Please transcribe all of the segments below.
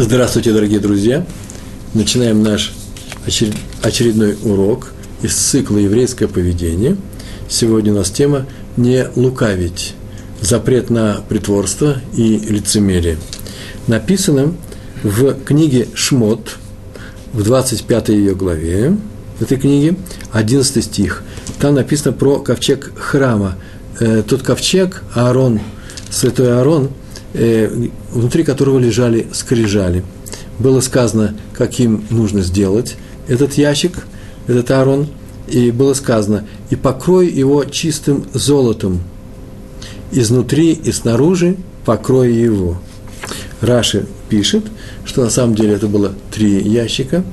Здравствуйте, дорогие друзья! Начинаем наш очередной урок из цикла «Еврейское поведение». Сегодня у нас тема «Не лукавить. Запрет на притворство и лицемерие». Написано в книге «Шмот», в 25 ее главе, этой книге, 11 стих. Там написано про ковчег храма. Э, тот ковчег, Аарон, святой Аарон – Э, внутри которого лежали скрижали. Было сказано, каким нужно сделать этот ящик, этот Аарон, и было сказано, и покрой его чистым золотом, изнутри и снаружи покрой его. Раши пишет, что на самом деле это было три ящика,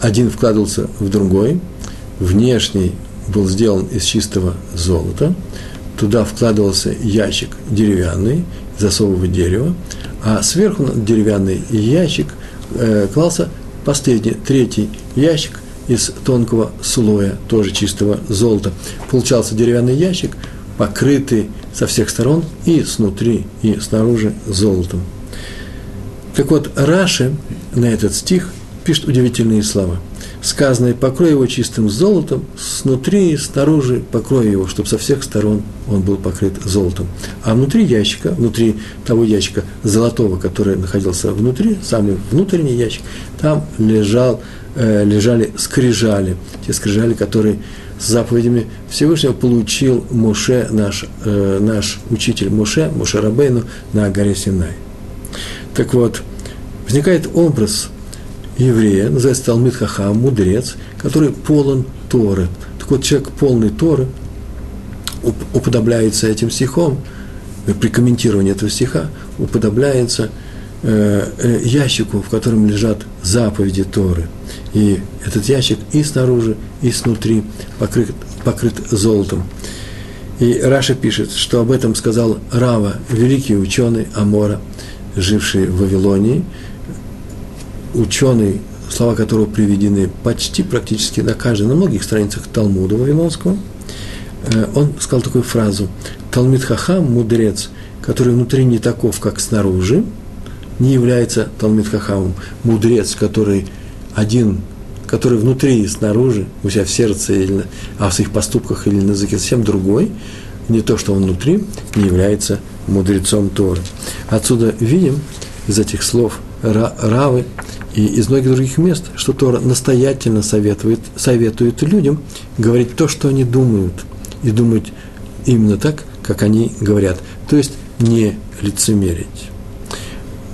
один вкладывался в другой, внешний был сделан из чистого золота, туда вкладывался ящик деревянный, засовывать дерево, а сверху деревянный ящик э, клался последний, третий ящик из тонкого слоя, тоже чистого золота. Получался деревянный ящик, покрытый со всех сторон и снутри, и снаружи золотом. Так вот, Раши на этот стих пишет удивительные слова – сказано, покрой его чистым золотом, снутри и снаружи покрой его, чтобы со всех сторон он был покрыт золотом. А внутри ящика, внутри того ящика золотого, который находился внутри, самый внутренний ящик, там лежал, э, лежали скрижали, те скрижали, которые с заповедями Всевышнего получил Муше, наш, э, наш учитель Муше, Муше Рабейну, на горе Синай. Так вот, возникает образ – еврея, называется Талмит Хахам, мудрец, который полон Торы. Так вот, человек полный Торы уподобляется этим стихом, э, при комментировании этого стиха уподобляется э, э, ящику, в котором лежат заповеди Торы. И этот ящик и снаружи, и снутри покрыт, покрыт золотом. И Раша пишет, что об этом сказал Рава, великий ученый Амора, живший в Вавилонии, ученый, слова которого приведены почти практически на каждой, на многих страницах Талмуда Вавилонского, э, он сказал такую фразу «Талмит Хахам, мудрец, который внутри не таков, как снаружи, не является Талмит Хахамом. Мудрец, который один, который внутри и снаружи, у себя в сердце, или, а в своих поступках или на языке совсем другой, не то, что он внутри, не является мудрецом Торы. Отсюда видим из этих слов Равы, и из многих других мест, что Тора настоятельно советует, советует людям говорить то, что они думают, и думать именно так, как они говорят, то есть не лицемерить.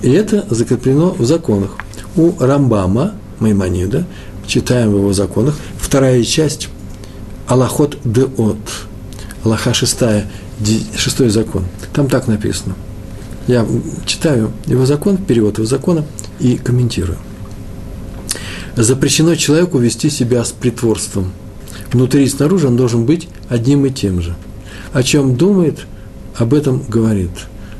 И это закреплено в законах. У Рамбама, Маймонида, читаем в его законах, вторая часть Аллахот Деот, Аллаха шестая, шестой закон. Там так написано. Я читаю его закон, перевод его закона и комментирую запрещено человеку вести себя с притворством. Внутри и снаружи он должен быть одним и тем же. О чем думает, об этом говорит.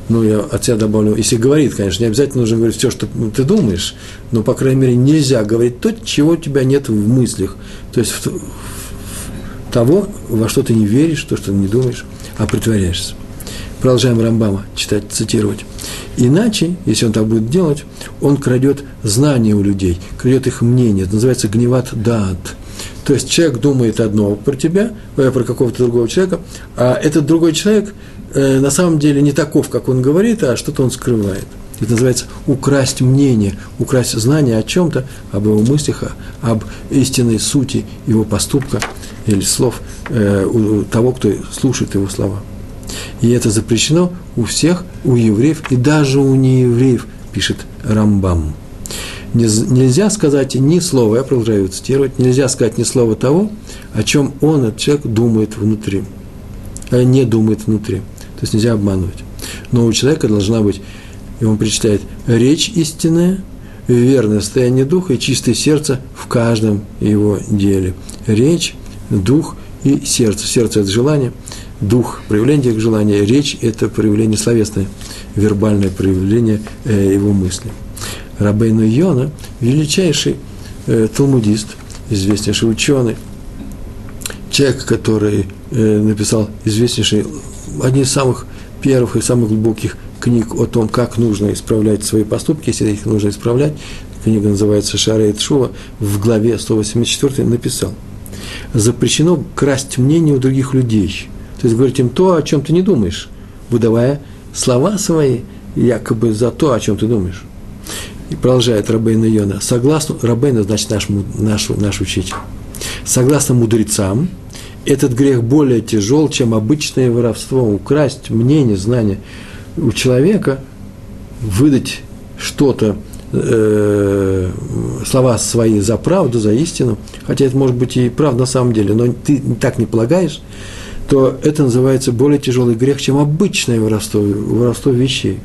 Ну, я от себя добавлю, если говорит, конечно, не обязательно нужно говорить все, что ты думаешь, но, по крайней мере, нельзя говорить то, чего у тебя нет в мыслях. То есть в, в, того, во что ты не веришь, то, что ты не думаешь, а притворяешься. Продолжаем Рамбама читать, цитировать. Иначе, если он так будет делать, он крадет знания у людей, крадет их мнение. Это называется гневат дат. То есть человек думает одно про тебя, э, про какого-то другого человека, а этот другой человек э, на самом деле не таков, как он говорит, а что-то он скрывает. Это называется украсть мнение, украсть знание о чем-то, об его мыслях, об истинной сути его поступка или слов э, того, кто слушает его слова. И это запрещено у всех, у евреев и даже у неевреев, пишет Рамбам. Нельзя сказать ни слова, я продолжаю цитировать, нельзя сказать ни слова того, о чем он, этот человек, думает внутри, а не думает внутри. То есть нельзя обманывать. Но у человека должна быть, и он причитает, речь истинная, верное состояние духа и чистое сердце в каждом его деле. Речь, дух и сердце. Сердце – это желание, дух – проявление этих желаний, речь – это проявление словесное, вербальное проявление э, его мысли. Рабейну Йона – величайший э, талмудист, известнейший ученый, человек, который э, написал известнейший, одни из самых первых и самых глубоких книг о том, как нужно исправлять свои поступки, если их нужно исправлять, книга называется «Шарейт Шува», в главе 184 написал, запрещено красть мнение у других людей, то есть говорить им то, о чем ты не думаешь, выдавая слова свои якобы за то, о чем ты думаешь. И продолжает Рабейна Йона. Согласно, Рабейна, значит, наш, наш, наш учитель. Согласно мудрецам, этот грех более тяжел, чем обычное воровство. Украсть мнение, знание у человека, выдать что-то, э, слова свои за правду, за истину, хотя это может быть и правда на самом деле, но ты так не полагаешь, то это называется более тяжелый грех, чем обычное воровство, воровство вещей.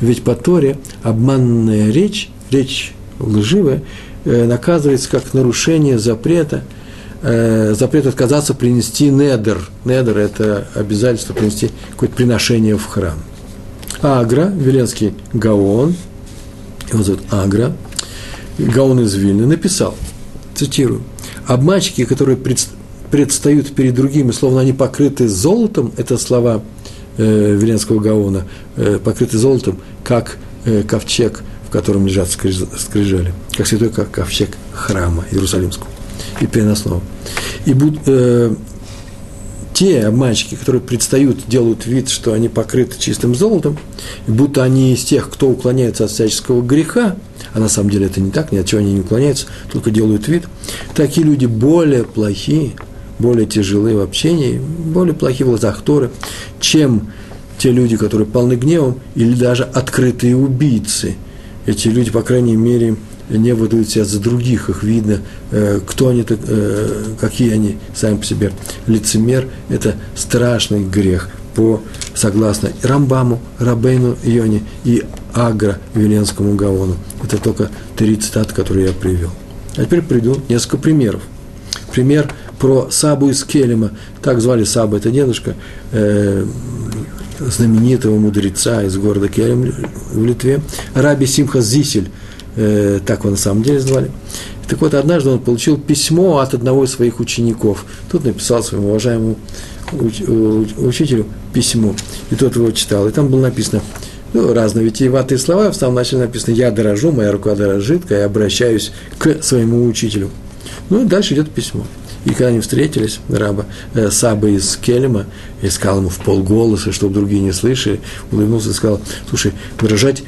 Ведь по Торе обманная речь, речь лживая, э, наказывается как нарушение запрета, э, запрет отказаться принести недер. Недер – это обязательство принести какое-то приношение в храм. Агра, Веленский Гаон, его зовут Агра, Гаон из Вильны, написал, цитирую, «Обманщики, которые предстают перед другими, словно они покрыты золотом, это слова э, Веленского Гаона, э, покрыты золотом, как э, ковчег, в котором лежат скрижали, как святой как ковчег храма Иерусалимского и переносного. И буд, э, те обманщики, которые предстают, делают вид, что они покрыты чистым золотом, будто они из тех, кто уклоняется от всяческого греха, а на самом деле это не так, ни от чего они не уклоняются, только делают вид, такие люди более плохие, более тяжелые в общении, более плохие в глазах Торы, чем те люди, которые полны гневом, или даже открытые убийцы. Эти люди, по крайней мере, не выдают себя за других, их видно, э, кто они, э, какие они сами по себе. Лицемер – это страшный грех, по, согласно Рамбаму, Рабейну Йоне и Агро Веленскому Гаону. Это только три цитаты, которые я привел. А теперь приду несколько примеров. Пример про Сабу из Келема. Так звали Саба, это дедушка э, знаменитого мудреца из города Келем в Литве. Раби Симха Зисель, э, так его на самом деле звали. Так вот, однажды он получил письмо от одного из своих учеников. Тут написал своему уважаемому уч, учителю письмо, и тот его читал. И там было написано, ну, разные витиеватые слова, в самом начале написано «Я дорожу, моя рука дорожит, я обращаюсь к своему учителю». Ну, и дальше идет письмо. И когда они встретились, раба э, Саба из Келема, и сказал ему в полголоса, чтобы другие не слышали, улыбнулся и сказал, слушай, выражать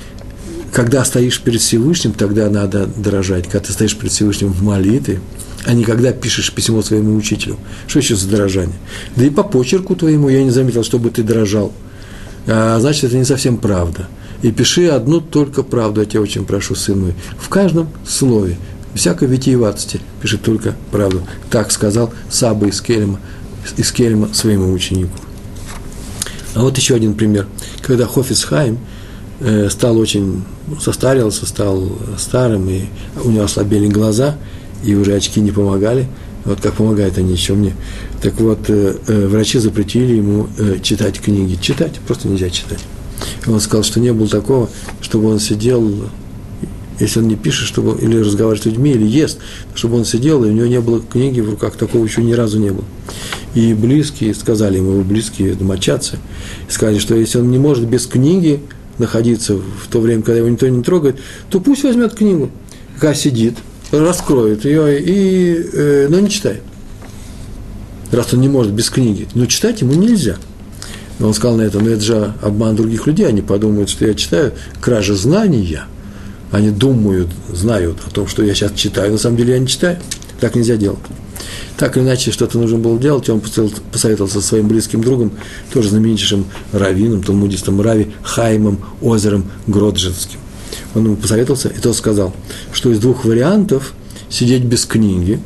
когда стоишь перед Всевышним, тогда надо дорожать. Когда ты стоишь перед Всевышним в молитве, а не когда пишешь письмо своему учителю. Что еще за дорожание? Да и по почерку твоему я не заметил, чтобы ты дорожал. А, значит, это не совсем правда. И пиши одну только правду, я тебя очень прошу, сын мой. В каждом слове всякой витиеватости, пишет только правду. Так сказал Саба из Келема, из Келема своему ученику. А вот еще один пример. Когда Хофиц Хайм э, стал очень, состарился, стал старым, и у него ослабели глаза, и уже очки не помогали, вот как помогают они еще мне. Так вот, э, э, врачи запретили ему читать книги. Читать просто нельзя читать. Он сказал, что не было такого, чтобы он сидел если он не пишет, чтобы, или разговаривает с людьми, или ест, чтобы он сидел, и у него не было книги в руках, такого еще ни разу не было. И близкие сказали ему, близкие домочадцы, сказали, что если он не может без книги находиться в то время, когда его никто не трогает, то пусть возьмет книгу, пока сидит, раскроет ее, и, э, но не читает. Раз он не может без книги, но читать ему нельзя. Но он сказал на это, ну это же обман других людей, они подумают, что я читаю кража знания – они думают, знают о том, что я сейчас читаю, на самом деле я не читаю. Так нельзя делать. Так или иначе, что-то нужно было делать, и он посоветовался со своим близким другом, тоже знаменитейшим раввином, талмудистом Рави Хаймом Озером Гроджинским. Он ему посоветовался, и тот сказал, что из двух вариантов сидеть без книги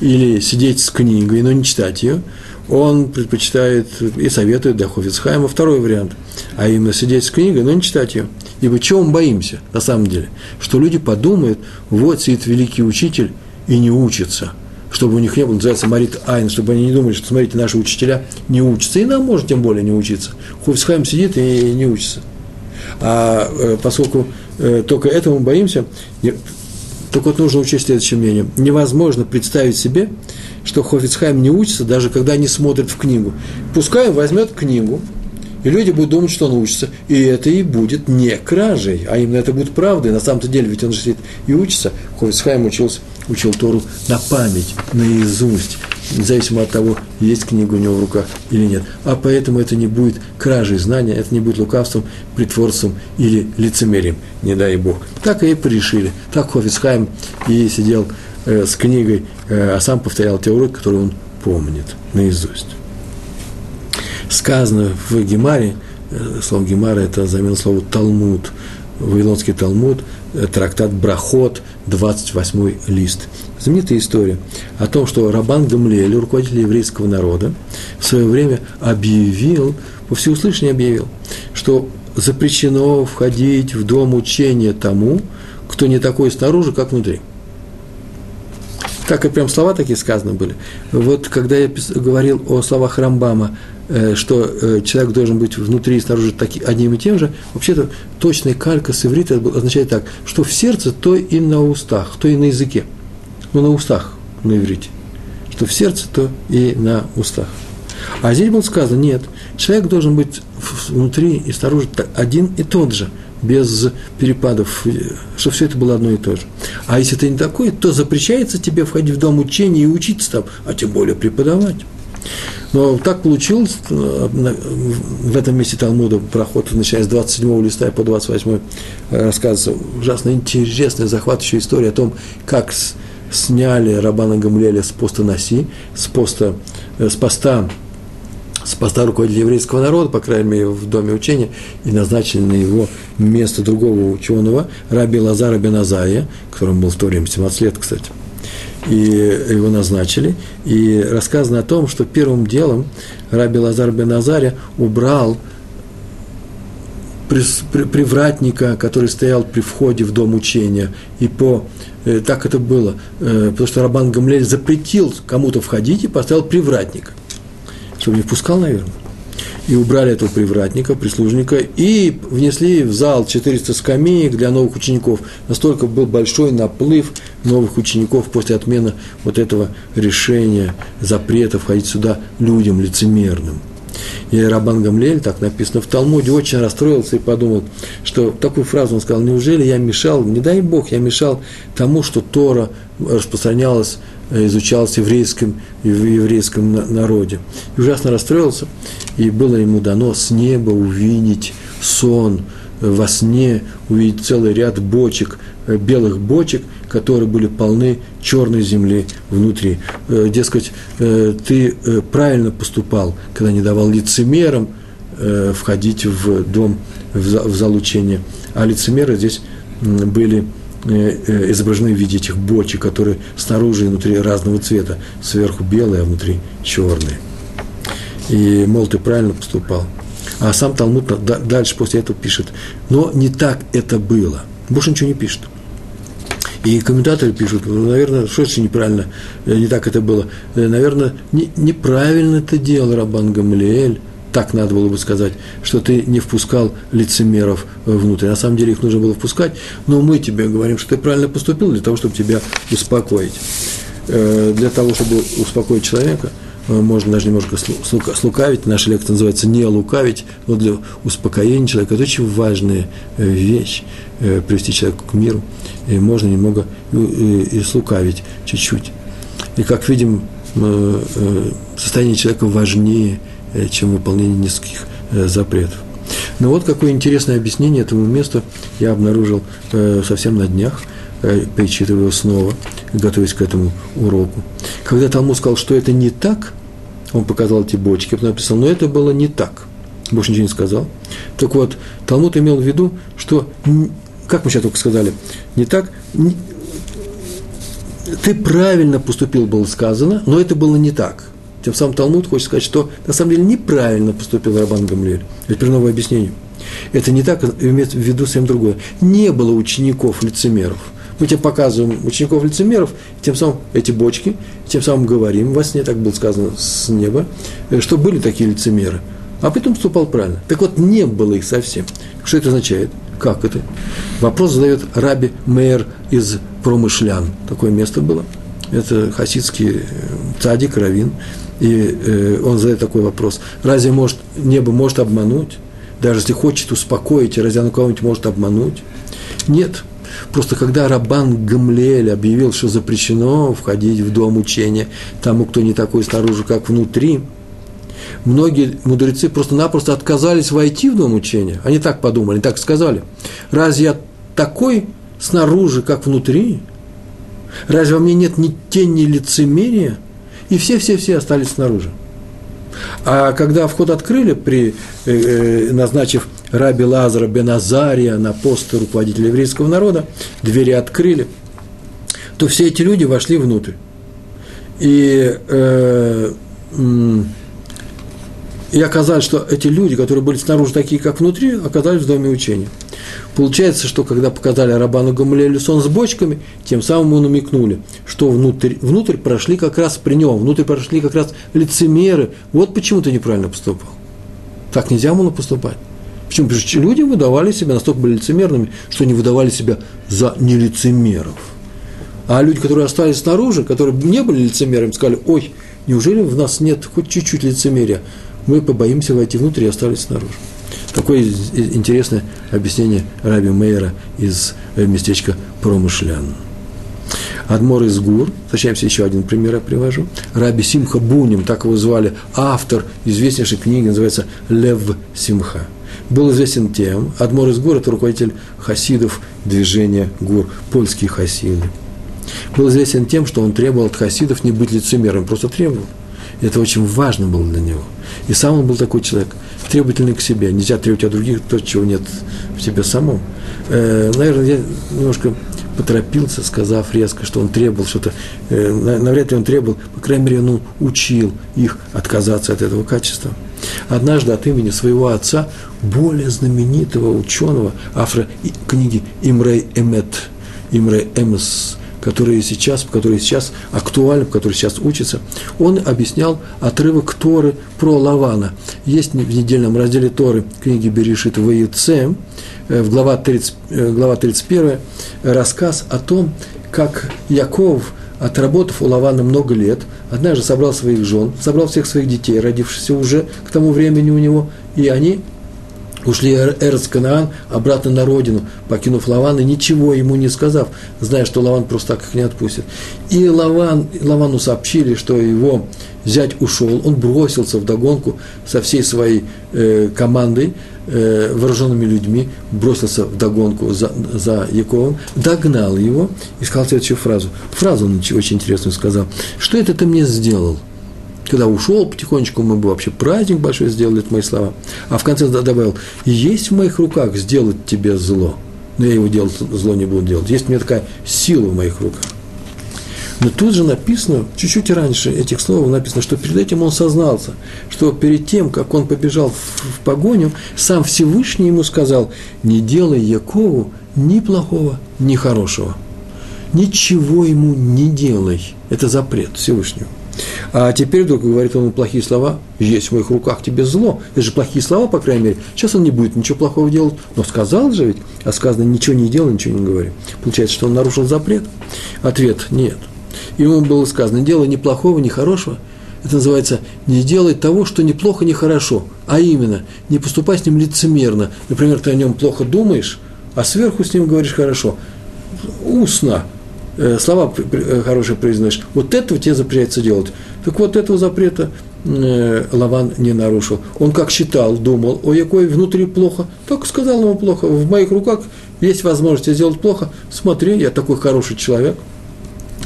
или сидеть с книгой, но не читать ее, он предпочитает и советует для Хофицхайма второй вариант, а именно сидеть с книгой, но не читать ее. Ибо чего мы боимся, на самом деле? Что люди подумают, вот сидит великий учитель и не учится, чтобы у них не было, называется Марит Айн, чтобы они не думали, что, смотрите, наши учителя не учатся, и нам может тем более не учиться. Хофицхайм сидит и не учится. А э, поскольку э, только этому мы боимся, только вот нужно учесть следующее мнение. Невозможно представить себе, что Хофицхайм не учится, даже когда не смотрит в книгу. Пускай он возьмет книгу И люди будут думать, что он учится. И это и будет не кражей, а именно это будет правдой. На самом-то деле, ведь он же сидит и учится. Хофицхайм учился, учил Тору на память, наизусть, независимо от того, есть книга у него в руках или нет. А поэтому это не будет кражей знания, это не будет лукавством, притворством или лицемерием, не дай Бог. Так и порешили. Так Хофицхайм и сидел э, с книгой, э, а сам повторял те уроки, которые он помнит наизусть сказано в Гемаре, э, слово Гемара – это замена слова Талмуд, Вавилонский Талмуд, э, трактат Брахот, 28 лист. Знаменитая история о том, что Рабан Гамлиэль, руководитель еврейского народа, в свое время объявил, по всеуслышанию объявил, что запрещено входить в дом учения тому, кто не такой снаружи, как внутри. Так и прям слова такие сказаны были. Вот когда я говорил о словах Рамбама Э, что э, человек должен быть внутри и снаружи таки, одним и тем же, вообще-то точная калька с иврита означает так, что в сердце, то и на устах, то и на языке. Ну, на устах на иврите. Что в сердце, то и на устах. А здесь было сказано, нет, человек должен быть внутри и снаружи один и тот же, без перепадов, э, что все это было одно и то же. А если ты не такой, то запрещается тебе входить в дом учения и учиться там, а тем более преподавать. Но так получилось, э, в этом месте Талмуда проход, начиная с 27 листа по 28 э, рассказывается ужасно интересная, захватывающая история о том, как сняли Рабана Гамлеля с поста Наси, с поста, э, с поста с поста руководителя еврейского народа, по крайней мере, в доме учения, и назначили на его место другого ученого, раби Лазара Беназая, которому был в то время 17 лет, кстати и его назначили. И рассказано о том, что первым делом Раби Лазар бен Азаря убрал привратника, который стоял при входе в дом учения, и по э, так это было, э, потому что Рабан Гамлель запретил кому-то входить и поставил привратника, чтобы не впускал, наверное и убрали этого привратника, прислужника, и внесли в зал 400 скамеек для новых учеников. Настолько был большой наплыв новых учеников после отмены вот этого решения, запрета входить сюда людям лицемерным. И Рабан Гамлель, так написано в Талмуде, очень расстроился и подумал, что такую фразу он сказал, неужели я мешал, не дай Бог, я мешал тому, что Тора распространялась изучалось в еврейском, в еврейском народе. И ужасно расстроился, и было ему дано с неба увидеть сон, во сне увидеть целый ряд бочек, э, белых бочек, которые были полны черной земли внутри. Э, дескать, э, ты правильно поступал, когда не давал лицемерам входить в дом, в зал учения. А лицемеры здесь были Э, э, изображены в виде этих бочек, которые снаружи и внутри разного цвета, сверху белые, а внутри черные. И, мол, ты правильно поступал. А сам Талмуд дальше после этого пишет, но не так это было. Больше ничего не пишет. И комментаторы пишут, ну, наверное, что это неправильно, э, не так это было. Наверное, не, неправильно это делал Рабан Гамлиэль, так надо было бы сказать, что ты не впускал лицемеров внутрь. На самом деле их нужно было впускать, но мы тебе говорим, что ты правильно поступил для того, чтобы тебя успокоить. Э, для того, чтобы успокоить человека, э, можно даже немножко слукавить. Наша лекция называется «Не лукавить», но для успокоения человека это очень важная э, вещь, привести человека к миру. И можно немного и, слукавить чуть-чуть. И как видим, состояние человека важнее – Э, чем выполнение нескольких э, запретов. Но ну вот какое интересное объяснение этому месту я обнаружил э, совсем на днях, перечитывая снова, готовясь к этому уроку. Когда Талмуд сказал, что это не так, он показал эти бочки, потом написал, но это было не так. Больше ничего не сказал. Так вот, Талмуд имел в виду, что, как мы сейчас только сказали, не так, ты правильно поступил, было сказано, но это было не так. Тем самым Талмуд хочет сказать, что на самом деле неправильно поступил Рабан Гамлель. Это теперь новое объяснение. Это не так, имеет в виду совсем другое. Не было учеников-лицемеров. Мы тебе показываем учеников-лицемеров, тем самым эти бочки, тем самым говорим, во сне так было сказано с неба, что были такие лицемеры. А потом поступал правильно. Так вот, не было их совсем. Что это означает? Как это? Вопрос задает Раби Мейер из Промышлян. Такое место было это хасидский цадик, равин, и э, он задает такой вопрос. Разве может, небо может обмануть? Даже если хочет успокоить, разве оно кого-нибудь может обмануть? Нет. Просто когда Рабан Гамлель объявил, что запрещено входить в дом учения тому, кто не такой снаружи, как внутри, многие мудрецы просто-напросто отказались войти в дом учения. Они так подумали, они так сказали. Разве я такой снаружи, как внутри? Разве во мне нет ни тени лицемерия? И все-все-все остались снаружи. А когда вход открыли, при, э, э назначив раби Лазара Беназария на пост руководителя еврейского народа, двери открыли, то все эти люди вошли внутрь. И э, и оказалось, что эти люди, которые были снаружи такие, как внутри, оказались в доме учения. Получается, что когда показали Рабану Гамалелю сон с бочками, тем самым ему намекнули, что внутрь, внутрь прошли как раз при нем, внутрь прошли как раз лицемеры. Вот почему ты неправильно поступал. Так нельзя было поступать. Почему? Потому что люди выдавали себя, настолько были лицемерными, что они выдавали себя за нелицемеров. А люди, которые остались снаружи, которые не были лицемерами, сказали, ой, неужели в нас нет хоть чуть-чуть лицемерия? мы побоимся войти внутрь и остались снаружи. Такое интересное объяснение Раби Мейера из э, местечка Промышлян. Адмор из Гур, встречаемся еще один пример я привожу. Раби Симха Буним, так его звали, автор известнейшей книги, называется «Лев Симха». Был известен тем, Адмор из Гур – это руководитель хасидов движения Гур, польские хасиды. Был известен тем, что он требовал от хасидов не быть лицемером, просто требовал. И это очень важно было для него. И сам он был такой человек, требовательный к себе. Нельзя требовать от других то, чего нет в себе самом. Э, наверное, я немножко поторопился, сказав резко, что он требовал что-то. Э, навряд ли он требовал, по крайней мере, он учил их отказаться от этого качества. Однажды от имени своего отца, более знаменитого ученого, автора книги Имрей Эмет, Имрей Эмес, которые сейчас, которые сейчас актуальны, которые сейчас учатся, он объяснял отрывок Торы про Лавана. Есть в недельном разделе Торы книги Берешит Ваице, э, глава, 30, э, глава 31, рассказ о том, как Яков, отработав у Лавана много лет, однажды собрал своих жен, собрал всех своих детей, родившихся уже к тому времени у него, и они ушли Эрц Канаан обратно на родину, покинув Лавана, ничего ему не сказав, зная, что Лаван просто так их не отпустит. И Лаван, Лавану сообщили, что его зять ушел, он бросился в догонку со всей своей э, командой, э, вооруженными людьми, бросился в догонку за, за Яковом, догнал его и сказал следующую фразу. Фразу он очень интересную сказал. «Что это ты мне сделал?» Когда ушел потихонечку, мы бы вообще праздник большой сделали, это мои слова. А в конце добавил, есть в моих руках сделать тебе зло. Но я его делать, зло не буду делать. Есть у меня такая сила в моих руках. Но тут же написано, чуть-чуть раньше этих слов написано, что перед этим он сознался, что перед тем, как он побежал в, в погоню, сам Всевышний ему сказал, не делай Якову ни плохого, ни хорошего. Ничего ему не делай. Это запрет Всевышнего. А теперь вдруг говорит он плохие слова, есть в моих руках тебе зло. Это же плохие слова, по крайней мере. Сейчас он не будет ничего плохого делать. Но сказал же ведь, а сказано ничего не делай, ничего не говори. Получается, что он нарушил запрет? Ответ – нет. Ему было сказано, делай ни плохого, ни хорошего. Это называется не делай того, что ни плохо, ни хорошо. А именно, не поступай с ним лицемерно. Например, ты о нем плохо думаешь, а сверху с ним говоришь хорошо. Устно – слова э, хорошие произносишь, вот этого тебе запрещается делать. Так вот, этого запрета э, Лаван не нарушил. Он как считал, думал, ой, какой внутри плохо, так сказал ему плохо, в моих руках есть возможность сделать плохо, смотри, я такой хороший человек.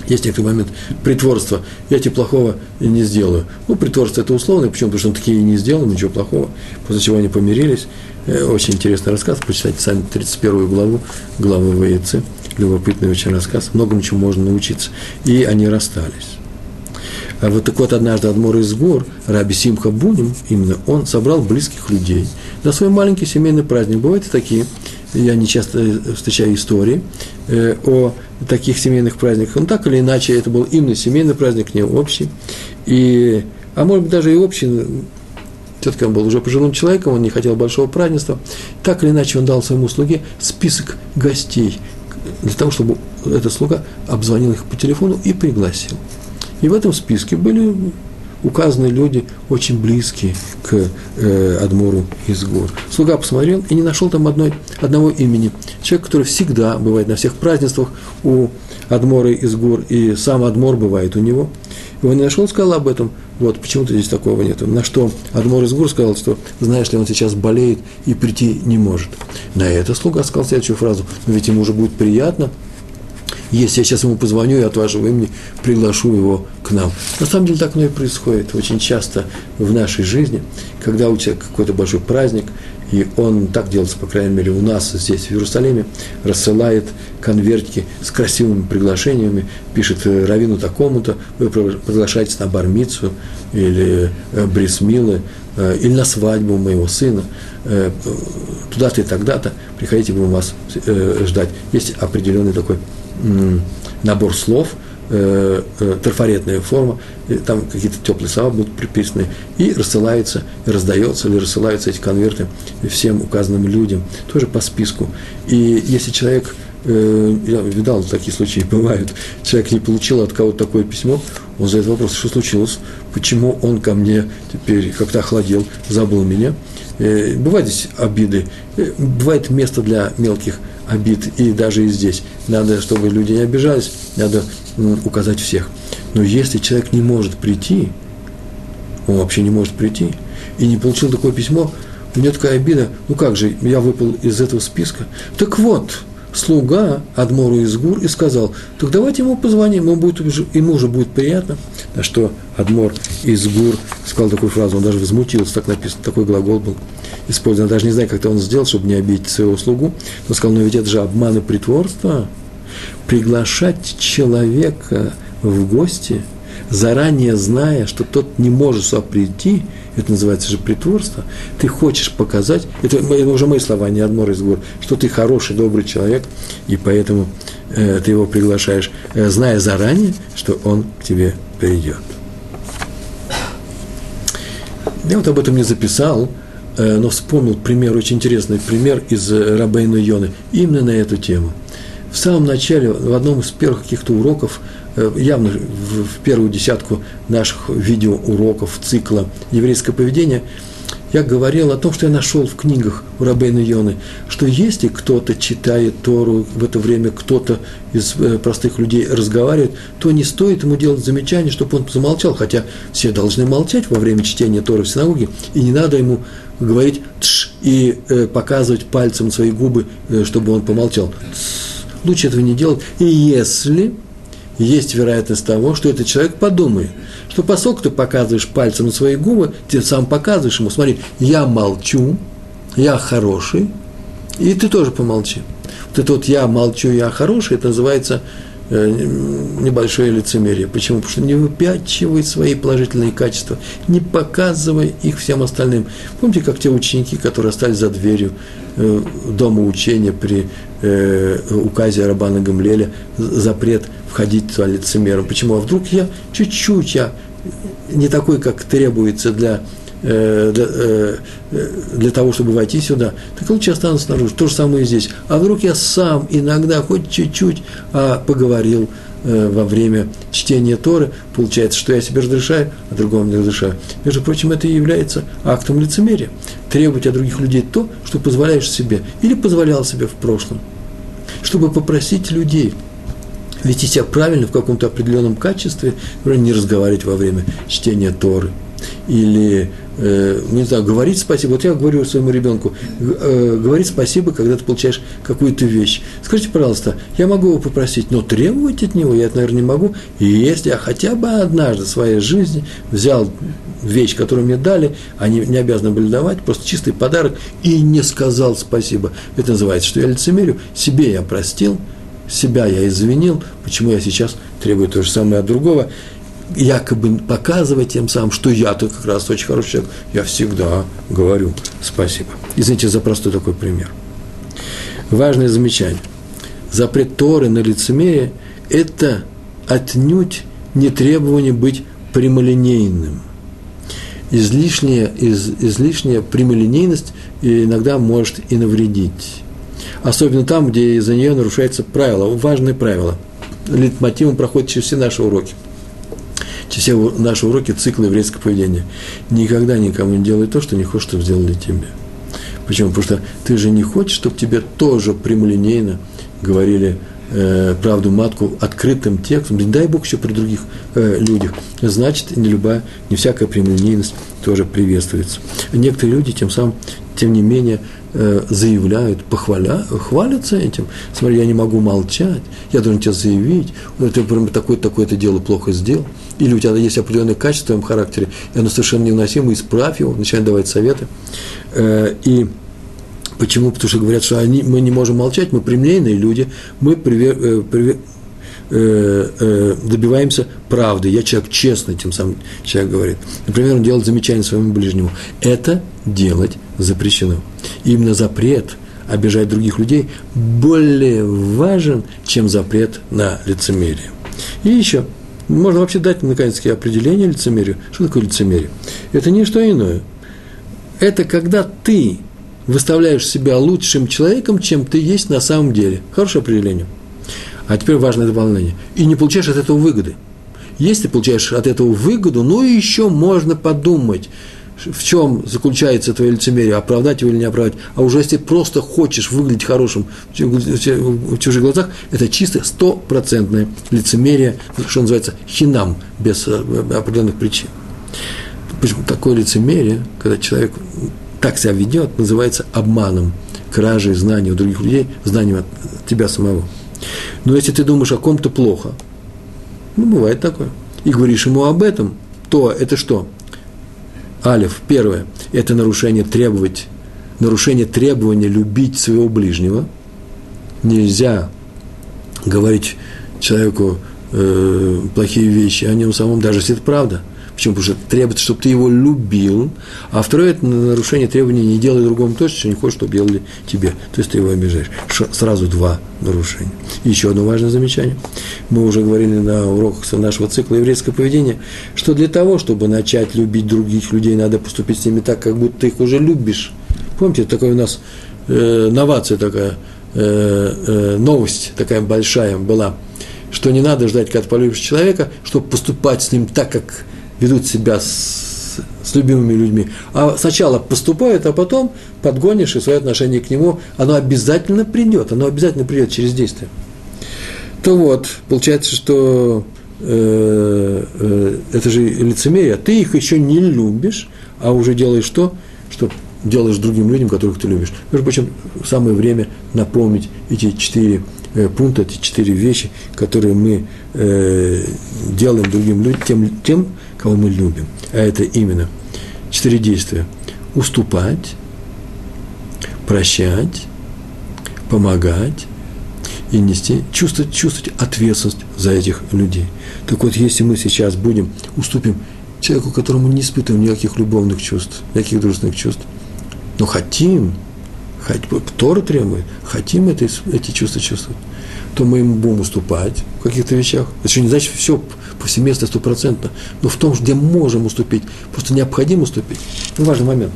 Есть некоторый момент притворства, я тебе плохого не сделаю. Ну, притворство это условно, почему? Потому что он такие не сделал, ничего плохого, после чего они помирились. Очень интересный рассказ, почитайте сами 31 главу, главы Ваицы любопытный очень рассказ, многому чему можно научиться. И они расстались. А вот так вот однажды Адмор из гор, Раби Симха Буним, именно он собрал близких людей на свой маленький семейный праздник. Бывают и такие, я не часто встречаю истории э, о таких семейных праздниках. Но так или иначе, это был именно семейный праздник, не общий. И, а может быть, даже и общий, все-таки он был уже пожилым человеком, он не хотел большого празднества. Так или иначе, он дал своему слуге список гостей, для того, чтобы этот слуга обзвонил их по телефону и пригласил. И в этом списке были указаны люди очень близкие к э, Адмору из гор. Слуга посмотрел и не нашел там одной, одного имени. Человек, который всегда бывает на всех празднествах у Адмора из гор, и сам Адмор бывает у него. Его не нашел, сказал об этом. Вот, почему-то здесь такого нет. На что Адмор из гор сказал, что знаешь ли, он сейчас болеет и прийти не может. На это слуга сказал следующую фразу. Но ведь ему уже будет приятно, если я сейчас ему позвоню и от вашего имени приглашу его к нам. На самом деле так оно и происходит очень часто в нашей жизни, когда у тебя какой-то большой праздник, и он так делается, по крайней мере, у нас здесь, в Иерусалиме, рассылает конвертики с красивыми приглашениями, пишет э, равину такому-то, вы приглашаетесь на бармицу или э, брисмилы, э, или на свадьбу моего сына, туда-то и тогда-то, приходите, будем вас ждать. Есть определенный такой набор слов, э, э, трафаретная форма, там какие-то теплые слова будут приписаны, и рассылается, и раздается, или рассылаются эти конверты всем указанным людям, тоже по списку. И если человек, э, я видал, такие случаи бывают, человек не получил от кого-то такое письмо, он задает вопрос, что случилось, почему он ко мне теперь как-то охладел, забыл меня. Бывают здесь обиды, бывает место для мелких обид, и даже и здесь. Надо, чтобы люди не обижались, надо указать всех. Но если человек не может прийти, он вообще не может прийти, и не получил такое письмо, у него такая обида, ну как же, я выпал из этого списка. Так вот, слуга Адмору из Гур и сказал, так давайте ему позвоним, ему, будет, ему уже будет приятно. На что Адмор из Гур сказал такую фразу, он даже возмутился, так написано, такой глагол был использован. Даже не знаю, как это он сделал, чтобы не обидеть своего слугу. Но сказал, ну ведь это же обман и притворство. Приглашать человека в гости, заранее зная, что тот не может сюда прийти – это называется же притворство, ты хочешь показать, это, уже мои слова, не из гор, что ты хороший, добрый человек, и поэтому э, ты его приглашаешь, э, зная заранее, что он к тебе придет. Я вот об этом не записал, э, но вспомнил пример, очень интересный пример из э, Рабейну Йоны, именно на эту тему. В самом начале, в одном из первых каких-то уроков – явно в первую десятку наших видеоуроков цикла «Еврейское поведение», я говорил о том, что я нашел в книгах у Рабейна Йоны, что если кто-то читает Тору, в это время кто-то из э, простых людей разговаривает, то не стоит ему делать замечание, чтобы он замолчал, хотя все должны молчать во время чтения Торы в синагоге, и не надо ему говорить «тш» и э, показывать пальцем свои губы, чтобы он помолчал. Лучше этого не делать. И если есть вероятность того, что этот человек подумает, что поскольку ты показываешь пальцем на свои губы, ты сам показываешь ему, смотри, я молчу, я хороший, и ты тоже помолчи. Вот это вот я молчу, я хороший, это называется небольшое лицемерие. Почему? Потому что не выпячивай свои положительные качества, не показывай их всем остальным. Помните, как те ученики, которые остались за дверью э, дома учения при э, указе Рабана Гамлеля, запрет входить туда лицемером. Почему? А вдруг я чуть-чуть, я не такой, как требуется для, э, для, э, для того, чтобы войти сюда, так лучше останусь снаружи. То же самое и здесь. А вдруг я сам иногда хоть чуть-чуть а, поговорил э, во время чтения Торы, получается, что я себе разрешаю, а другому не разрешаю. Между прочим, это и является актом лицемерия. Требовать от других людей то, что позволяешь себе или позволял себе в прошлом. Чтобы попросить людей – вести себя правильно в каком-то определенном качестве, например, не разговаривать во время чтения Торы. Или, э, не знаю, говорить спасибо. Вот я говорю своему ребенку, э, говорить спасибо, когда ты получаешь какую-то вещь. Скажите, пожалуйста, я могу его попросить, но требовать от него я наверное, не могу. И если я хотя бы однажды в своей жизни взял вещь, которую мне дали, они не обязаны были давать, просто чистый подарок, и не сказал спасибо. Это называется, что я лицемерю, себе я простил – себя я извинил, почему я сейчас требую то же самое от другого, якобы показывать тем самым, что я-то как раз очень хороший человек, я всегда говорю спасибо. Извините за простой такой пример. Важное замечание. Запрет Торы на лицемерие – это отнюдь не требование быть прямолинейным. Излишняя, из, излишняя прямолинейность иногда может и навредить. Особенно там, где из-за нее нарушается правило, важные правила. Литмотивом проходит через все наши уроки. Все наши уроки цикла еврейского поведения. Никогда никому не делай то, что не хочешь, чтобы сделали тебе. Почему? Потому что ты же не хочешь, чтобы тебе тоже прямолинейно говорили э, правду матку открытым текстом, не дай Бог еще при других э, людях, значит, не любая, не всякая прямолинейность тоже приветствуется. Некоторые люди тем самым, тем не менее, э, заявляют, похваля, хвалятся этим. Смотри, я не могу молчать, я должен тебе заявить, ты такое-такое-то дело плохо сделал. Или у тебя есть определенное качество в твоем характере, и оно совершенно невыносимо, исправь его, начинает давать советы. Э, и Почему? Потому что говорят, что они, мы не можем молчать, мы прямолинейные люди, мы привер, э, привер, э, э, добиваемся правды. Я человек честный, тем самым человек говорит. Например, он делает замечание своему ближнему. Это делать запрещено. Именно запрет обижать других людей более важен, чем запрет на лицемерие. И еще, можно вообще дать, наконец-таки, определение лицемерию. Что такое лицемерие? Это не что иное. Это когда ты выставляешь себя лучшим человеком, чем ты есть на самом деле. Хорошее определение. А теперь важное дополнение. И не получаешь от этого выгоды. Если получаешь от этого выгоду, ну и еще можно подумать, в чем заключается твое лицемерие, оправдать его или не оправдать. А уже если просто хочешь выглядеть хорошим в чужих глазах, это чисто стопроцентное лицемерие, что называется хинам, без э, определенных причин. Почему такое лицемерие, когда человек так себя ведет, называется обманом, кражей знаний у других людей, знанием от тебя самого. Но если ты думаешь о ком-то плохо, ну, бывает такое, и говоришь ему об этом, то это что? Алиф, первое, это нарушение требовать, нарушение требования любить своего ближнего. Нельзя говорить человеку э, плохие вещи о нем самом, даже если это правда – Почему? Потому что требуется, чтобы ты его любил. А второе – это нарушение требований «не делай другому то, что не хочешь, чтобы делали тебе». То есть ты его обижаешь. Сразу два нарушения. И еще одно важное замечание. Мы уже говорили на уроках нашего цикла «Еврейское поведение», что для того, чтобы начать любить других людей, надо поступить с ними так, как будто ты их уже любишь. Помните, такая у нас э, новация такая, э, э, новость такая большая была, что не надо ждать, когда полюбишь человека, чтобы поступать с ним так, как ведут себя с, с любимыми людьми, а сначала поступают, а потом подгонишь и свое отношение к нему, оно обязательно придет, оно обязательно придет через действие. То вот, получается, что э, э, это же лицемерие, ты их еще не любишь, а уже делаешь то, что делаешь другим людям, которых ты любишь. Между прочим, самое время напомнить эти четыре э, пункта, эти четыре вещи, которые мы э, делаем другим людям, тем, тем кого мы любим. А это именно четыре действия. Уступать, прощать, помогать и нести, чувствовать, чувствовать ответственность за этих людей. Так вот, если мы сейчас будем, уступим человеку, которому не испытываем никаких любовных чувств, никаких дружественных чувств, но хотим, хоть, Тора требует, хотим это, эти чувства чувствовать, то мы ему будем уступать в каких-то вещах. Это еще не значит все повсеместно, стопроцентно, но в том, где можем уступить, просто необходимо уступить. Ну, важный момент.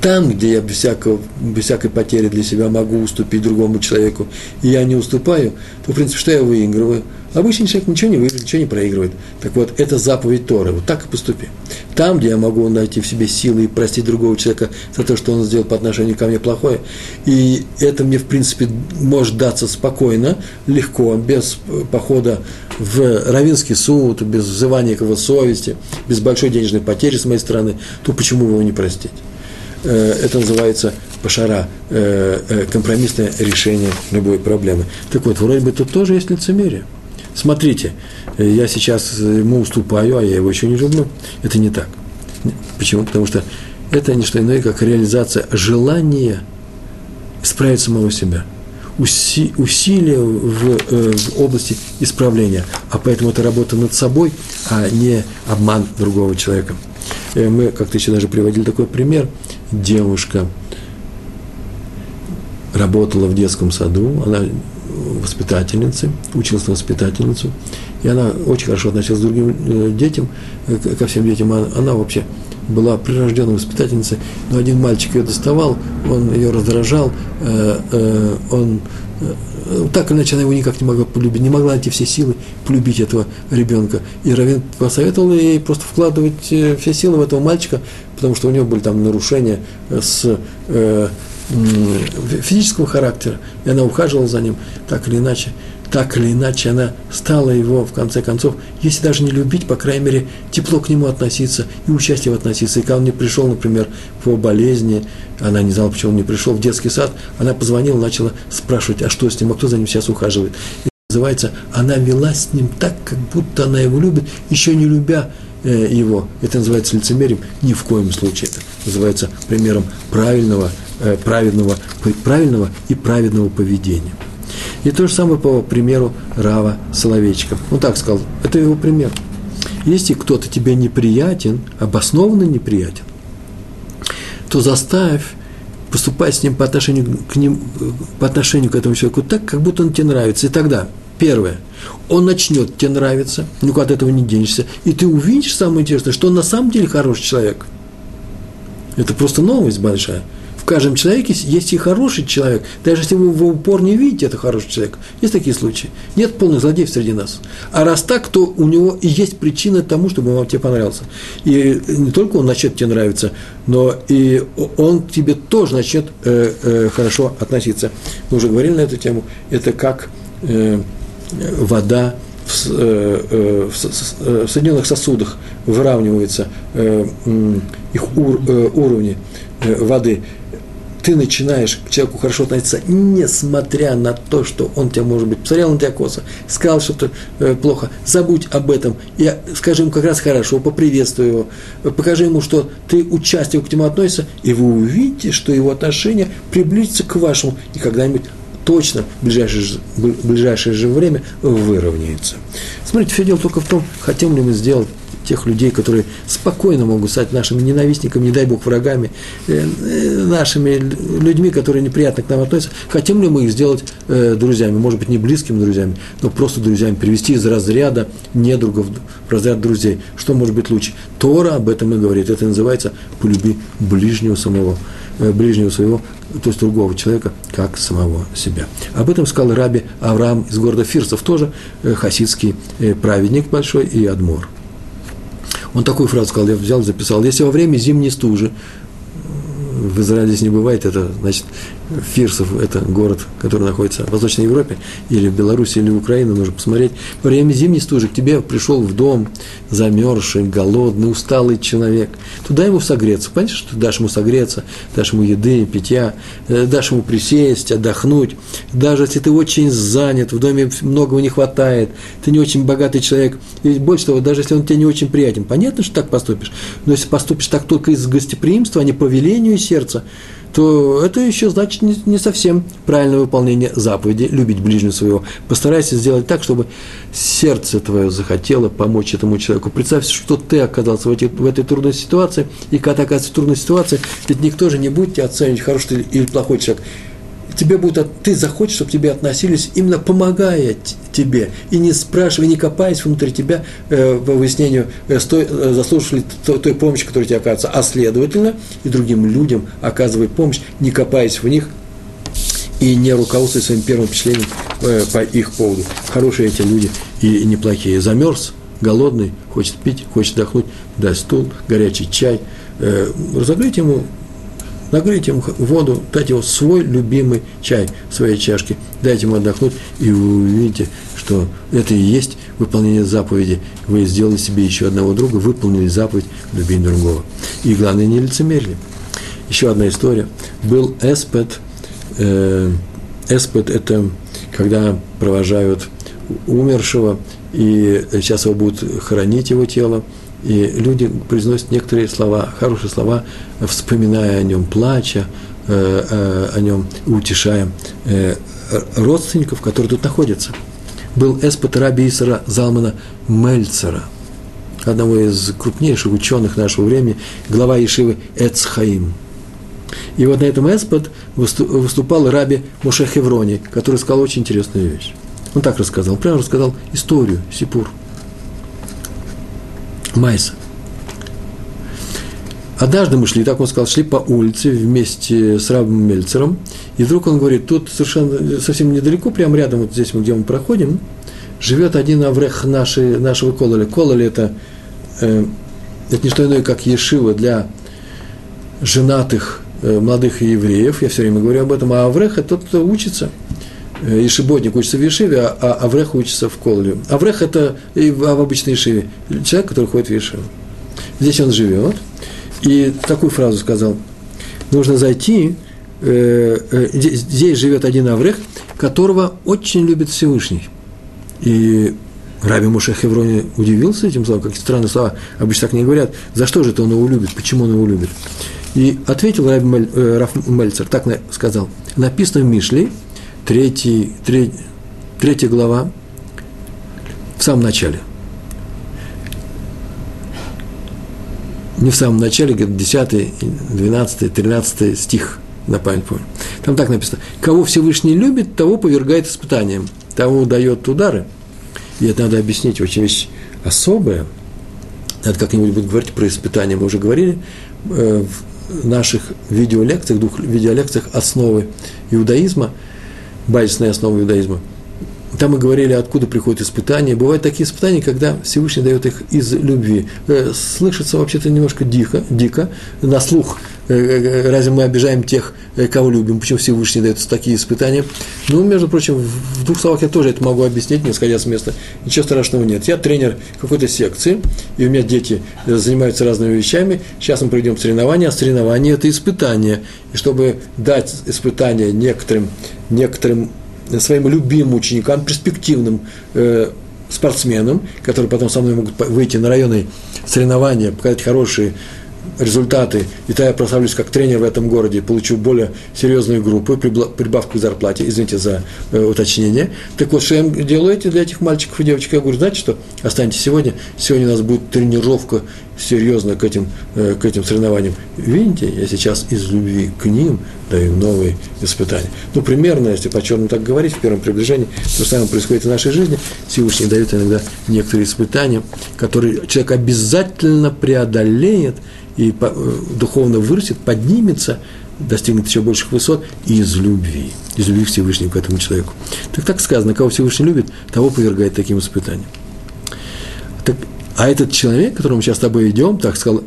Там, где я без, всякого, без всякой потери для себя могу уступить другому человеку, и я не уступаю, то, в принципе, что я выигрываю? Обычный человек ничего не выигрывает, ничего не проигрывает. Так вот, это заповедь Торы. Вот так и поступи. Там, где я могу найти в себе силы и простить другого человека за то, что он сделал по отношению ко мне плохое, и это мне, в принципе, может даться спокойно, легко, без похода в равинский суд, без взывания к его совести, без большой денежной потери с моей стороны, то почему его не простить? Э, это называется пашара, э, э, компромиссное решение любой проблемы. Так вот, вроде бы тут тоже есть лицемерие – смотрите, я сейчас ему уступаю, а я его еще не люблю. Это не так. Почему? Потому что это не что иное, как реализация желания исправить самого себя. Уси, усилия в, в области исправления. А поэтому это работа над собой, а не обман другого человека. Мы как-то еще даже приводили такой пример. Девушка работала в детском саду, она воспитательницы, училась на воспитательницу, и она очень хорошо относилась к другим э, детям, э, ко всем детям. Она вообще была прирожденной воспитательницей, но один мальчик ее доставал, он ее раздражал, э, э, он э, так или иначе она его никак не могла полюбить, не могла найти все силы полюбить этого ребенка. И Равин посоветовал ей просто вкладывать э, все силы в этого мальчика, потому что у него были там нарушения с физического характера, и она ухаживала за ним так или иначе так или иначе она стала его, в конце концов, если даже не любить, по крайней мере, тепло к нему относиться и участие относиться. И когда он не пришел, например, по болезни, она не знала, почему он не пришел в детский сад, она позвонила, начала спрашивать, а что с ним, а кто за ним сейчас ухаживает. И называется, она вела с ним так, как будто она его любит, еще не любя э, его. Это называется лицемерием, ни в коем случае. Это называется примером правильного, э, праведного, правильного и праведного поведения. И то же самое по примеру Рава Соловейчика. Он так сказал, это его пример. Если кто-то тебе неприятен, обоснованно неприятен, то заставь поступать с ним по отношению к, ним, по отношению к этому человеку так, как будто он тебе нравится. И тогда, первое, он начнет тебе нравиться, никуда от этого не денешься, и ты увидишь, самое интересное, что он на самом деле хороший человек. Это просто новость большая – каждом человеке есть и хороший человек. Даже если вы в упор не видите, это хороший человек. Есть такие случаи. Нет полных злодеев среди нас. А раз так, то у него и есть причина тому, чтобы он тебе понравился. И не только он начнет тебе нравиться, но и он к тебе тоже начнет э, э, хорошо относиться. Мы уже говорили на эту тему. Это как э, вода в, э, э, в, в соединенных сосудах выравниваются э, их ур, уровни воды ты начинаешь к человеку хорошо относиться, несмотря на то, что он тебя, может быть, посмотрел на тебя косо, сказал что-то э, плохо, забудь об этом, и скажи ему как раз хорошо, поприветствуй его, покажи ему, что ты участливо к нему относишься, и вы увидите, что его отношение приблизится к вашему, и когда-нибудь точно в ближайшее, в ближайшее же время выровняется. Смотрите, все дело только в том, хотим ли мы сделать тех людей, которые спокойно могут стать нашими ненавистниками, не дай бог врагами, э, э, нашими людьми, которые неприятно к нам относятся. Хотим ли мы их сделать э, друзьями, может быть, не близкими друзьями, но просто друзьями, перевести из разряда недругов в разряд друзей. Что может быть лучше? Тора об этом и говорит. Это называется «полюби ближнего самого» ближнего своего, то есть другого человека, как самого себя. Об этом сказал раби Авраам из города Фирсов, тоже хасидский праведник большой и адмор. Он такую фразу сказал, я взял, записал. Если во время зимней стужи, в Израиле здесь не бывает, это значит Фирсов – это город, который находится в Восточной Европе, или в Беларуси, или в Украине, нужно посмотреть. Во время зимней стужи к тебе пришел в дом замерзший, голодный, усталый человек. Туда ему согреться. Понимаешь, что дашь ему согреться, дашь ему еды, питья, э, дашь ему присесть, отдохнуть. Даже если ты очень занят, в доме многого не хватает, ты не очень богатый человек, и больше того, даже если он тебе не очень приятен, понятно, что так поступишь. Но если поступишь так только из гостеприимства, а не по велению сердца, то это еще значит не, совсем правильное выполнение заповеди любить ближнего своего. Постарайся сделать так, чтобы сердце твое захотело помочь этому человеку. Представь, что ты оказался в, эти, в этой трудной ситуации, и когда ты оказываешься в трудной ситуации, ведь никто же не будет тебя оценивать, хороший ты или плохой человек тебе будет, ты захочешь, чтобы тебе относились именно помогая тебе, и не спрашивая, не копаясь внутри тебя э, по выяснению, э, стой, э, заслужишь той, той помощи, которая тебе оказывается, а следовательно, и другим людям оказывать помощь, не копаясь в них, и не руководствуясь своим первым впечатлением э, по их поводу. Хорошие эти люди и, неплохие. Замерз, голодный, хочет пить, хочет отдохнуть, дай стул, горячий чай, э, разогрейте ему нагрейте ему воду, дайте ему свой любимый чай в своей чашке, дайте ему отдохнуть, и вы увидите, что это и есть выполнение заповеди. Вы сделали себе еще одного друга, выполнили заповедь любить другого. И главное, не лицемерили. Еще одна история. Был эспет. Э, эспет – это когда провожают умершего, и сейчас его будут хоронить его тело – и люди произносят некоторые слова, хорошие слова, вспоминая о нем, плача э, э, о нем, утешая э, родственников, которые тут находятся. Был эспот раби Исара Залмана Мельцера, одного из крупнейших ученых нашего времени, глава Ешивы Эцхаим. И вот на этом эспот выступал раби Моше Хеврони, который сказал очень интересную вещь. Он так рассказал, прямо рассказал историю, Сипур – Майса. Однажды мы шли, так он сказал, шли по улице вместе с Рабом Мельцером, и вдруг он говорит, тут совершенно совсем недалеко, прямо рядом, вот здесь, где мы проходим, живет один аврех нашей, нашего Кололя. Кололя это, э, это не что иное, как Ешива для женатых э, молодых евреев, я все время говорю об этом, а аврех это тот, кто учится. Э, Ешиботник учится в Ешиве, а, а Аврех учится в Кололе. Аврех – это и в, в обычной Ешиве, человек, который ходит в Ешиву. Здесь он живет – и такую фразу сказал. Нужно зайти, э, э, здесь живет один Аврех, которого очень любит Всевышний. И Раби Муше Хеврони удивился этим словом, какие странные слова, обычно так не говорят. За что же это он его любит, почему он его любит? И ответил Раби Мель, э, Раф Мельцер, так сказал, написано в Мишле, третий, треть, третья глава, в самом начале – не в самом начале, где-то 10, 12, 13 стих, на память помню. Там так написано. Кого Всевышний любит, того повергает испытанием, того дает удары. И это надо объяснить, очень вещь особая. Надо как-нибудь будет говорить про испытания. Мы уже говорили э, в наших видеолекциях, двух видеолекциях основы иудаизма, базисные основы иудаизма – там мы говорили, откуда приходят испытания. Бывают такие испытания, когда Всевышний дает их из любви. Э, слышится вообще-то немножко дико, дико на слух. Э, э, разве мы обижаем тех, кого любим? Почему Всевышний дает такие испытания? Ну, между прочим, в двух словах я тоже это могу объяснить, не сходя с места. Ничего страшного нет. Я тренер какой-то секции, и у меня дети занимаются разными вещами. Сейчас мы проведем соревнования, а соревнования – это испытание. И чтобы дать испытание некоторым, некоторым своим любимым ученикам, перспективным э, спортсменам, которые потом со мной могут выйти на районные соревнования, показать хорошие результаты, и то я прославлюсь как тренер в этом городе, получу более серьезную группу, прибавку к зарплате, извините за э, уточнение. Так вот, что я делаю эти для этих мальчиков и девочек? Я говорю, знаете что, останьтесь сегодня, сегодня у нас будет тренировка серьезная к этим, э, к этим соревнованиям. Видите, я сейчас из любви к ним даю новые испытания. Ну, примерно, если по черному так говорить, в первом приближении, то же самое происходит в нашей жизни. Всевышний дает иногда некоторые испытания, которые человек обязательно преодолеет, и э, духовно вырастет, поднимется, достигнет еще больших высот из любви, из любви Всевышнего к этому человеку. Так так сказано, кого Всевышний любит, того повергает таким испытаниям. Так, а этот человек, к которому сейчас с тобой идем, так сказал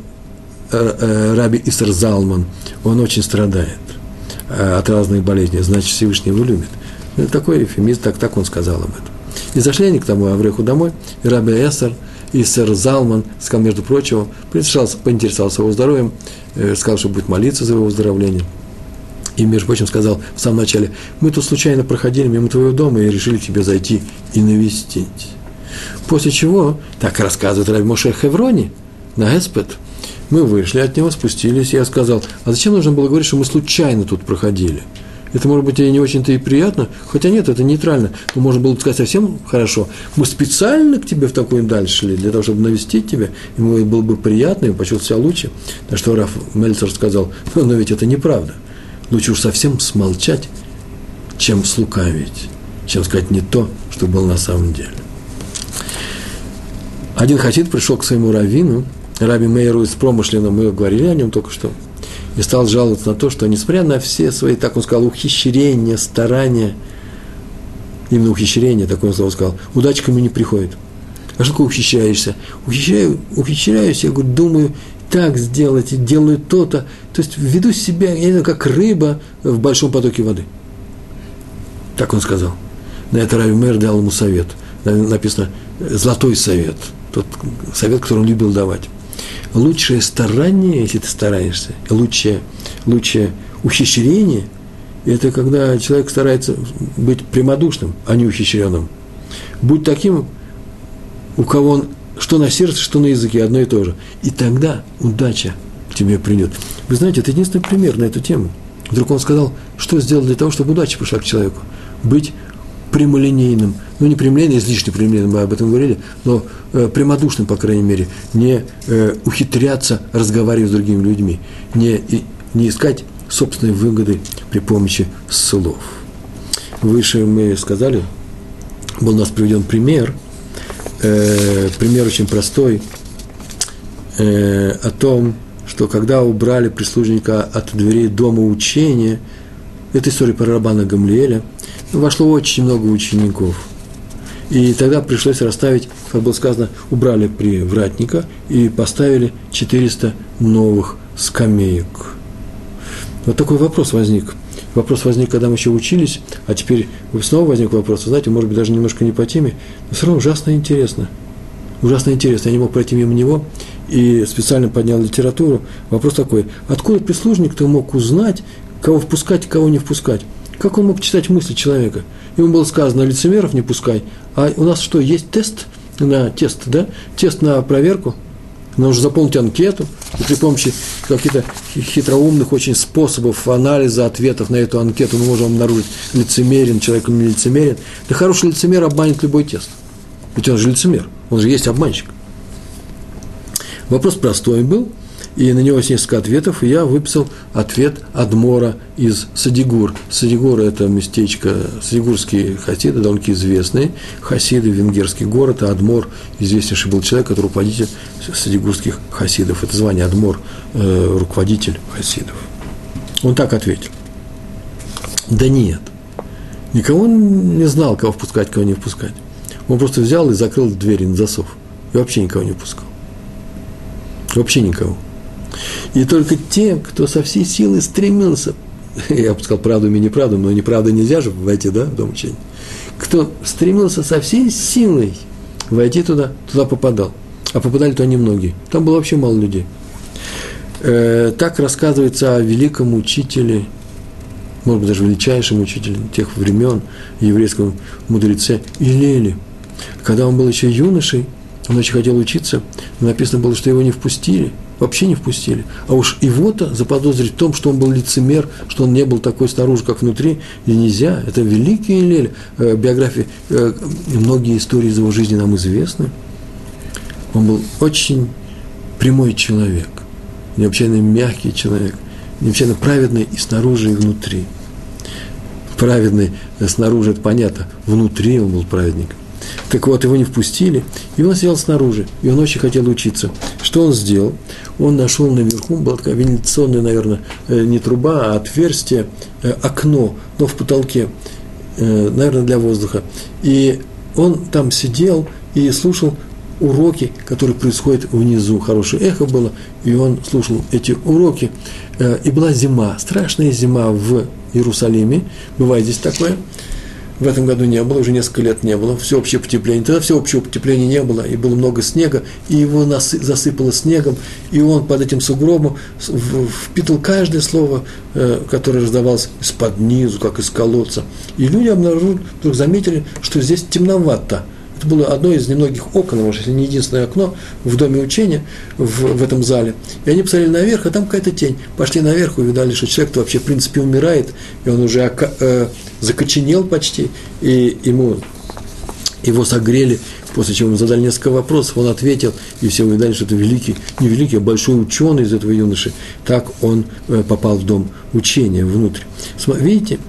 э, э, Раби Исар Залман, он очень страдает от разных болезней, значит, Всевышний его любит. Это такой эфемизм, так, так он сказал об этом. И зашли они к тому Авреху домой, и Раби Эсар – и сэр Залман сказал, между прочим, поинтересовался его здоровьем, э, сказал, что будет молиться за его выздоровление. И, между прочим, сказал в самом начале, мы тут случайно проходили мимо твоего дома и решили тебе зайти и навестить. После чего, так рассказывает Раби Моше Хеврони на Эспет, мы вышли от него, спустились, и я сказал, а зачем нужно было говорить, что мы случайно тут проходили? Это, может быть, и не очень-то и приятно, хотя нет, это нейтрально. Но можно было бы сказать совсем хорошо. Мы специально к тебе в такую даль шли, для того, чтобы навестить тебя, ему было бы приятно, и почувствовал себя лучше. На что Раф Мельцер сказал, ну, но ведь это неправда. Лучше уж совсем смолчать, чем слукавить, чем сказать не то, что было на самом деле. Один хасид пришел к своему раввину, Раби Мейеру из промышленного, мы говорили о нем только что – и стал жаловаться на то, что, несмотря на все свои, так он сказал, ухищрения, старания, именно ухищрение, такое слово сказал, удача ко мне не приходит. А что такое ухищряешься? Ухищряю, ухищряюсь, я говорю, думаю, так сделать, и делаю то-то. То есть веду себя, я не знаю, как рыба в большом потоке воды. Так он сказал. На это Рави Мэр дал ему совет. Написано «золотой совет». Тот совет, который он любил давать лучшее старание, если ты стараешься, лучшее, лучшее ухищрение, это когда человек старается быть прямодушным, а не ухищренным. Будь таким, у кого он что на сердце, что на языке, одно и то же. И тогда удача к тебе придет. Вы знаете, это единственный пример на эту тему. Вдруг он сказал, что сделать для того, чтобы удача пришла к человеку. Быть прямолинейным, ну не прямолинейным, излишне прямолинейным, мы об этом говорили, но э, прямодушным, по крайней мере, не э, ухитряться разговаривать с другими людьми, не, и, не искать собственной выгоды при помощи слов. Выше мы сказали, был у нас приведен пример, э, пример очень простой, э, о том, что когда убрали прислужника от дверей дома учения, это история про Рабана Гамлиэля, вошло очень много учеников. И тогда пришлось расставить, как было сказано, убрали привратника и поставили 400 новых скамеек. Вот такой вопрос возник. Вопрос возник, когда мы еще учились, а теперь снова возник вопрос. Знаете, может быть, даже немножко не по теме, но все равно ужасно интересно. Ужасно интересно. Я не мог пройти мимо него и специально поднял литературу. Вопрос такой, откуда прислужник-то мог узнать, кого впускать, кого не впускать? Как он мог читать мысли человека? Ему было сказано, лицемеров не пускай. А у нас что, есть тест на тест, да? Тест на проверку – нужно заполнить анкету, и при помощи каких-то хитроумных очень способов анализа ответов на эту анкету мы можем обнаружить, лицемерен человек или не лицемерен. Да хороший лицемер обманет любой тест. Ведь он же лицемер, он же есть обманщик. Вопрос простой был, и на него есть несколько ответов, и я выписал ответ Адмора из Садигур. Садигур – это местечко, садигурские хасиды, довольно известные, хасиды, венгерский город, а Адмор – известнейший был человек, который руководитель садигурских хасидов. Это звание Адмор э, – руководитель хасидов. Он так ответил. Да нет, никого не знал, кого впускать, кого не впускать. Он просто взял и закрыл двери на засов. И вообще никого не впускал. Вообще никого. И только те, кто со всей силы стремился, я бы сказал правду и неправду, но неправда нельзя же войти, да, в дом учения, кто стремился со всей силой войти туда, туда попадал. А попадали туда немногие. Там было вообще мало людей. Э, так рассказывается о великом учителе, может быть, даже величайшем учителе тех времен, еврейском мудреце Илеле. Когда он был еще юношей, он очень хотел учиться, но написано было, что его не впустили – вообще не впустили. А уж его-то заподозрить в том, что он был лицемер, что он не был такой снаружи, как внутри, и нельзя. Это великий Лель. Э, биографии, э, многие истории из его жизни нам известны. Он был очень прямой человек, необычайно мягкий человек, необычайно праведный и снаружи, и внутри. Праведный снаружи, это понятно, внутри он был праведником. Так вот, его не впустили, и он сидел снаружи, и он очень хотел учиться. Что он сделал? Он нашел наверху, была такая вентиляционная, наверное, э, не труба, а отверстие, э, окно, но в потолке, э, наверное, для воздуха. И он там сидел и слушал уроки, которые происходят внизу. Хорошее эхо было, и он слушал эти уроки. И была зима, страшная зима в Иерусалиме. Бывает здесь такое – в этом году не было, уже несколько лет не было, всеобщее потепление. Тогда всеобщего потепления не было, и было много снега, и его насы, засыпало снегом, и он под этим сугробом впитал каждое слово, э, которое раздавалось из-под низу, как из колодца. И люди обнаружили, вдруг заметили, что здесь темновато – это было одно из немногих окон, может, если не единственное окно в доме учения, в, в этом зале. И они посмотрели наверх, а там какая-то тень. Пошли наверх, увидали, что человек-то вообще, в принципе, умирает, и он уже э, закоченел почти, и ему его согрели, после чего ему задали несколько вопросов, он ответил, и все увидали, что это великий, не великий, а большой ученый из этого юноши. Так он э, попал в дом учения внутрь. Видите,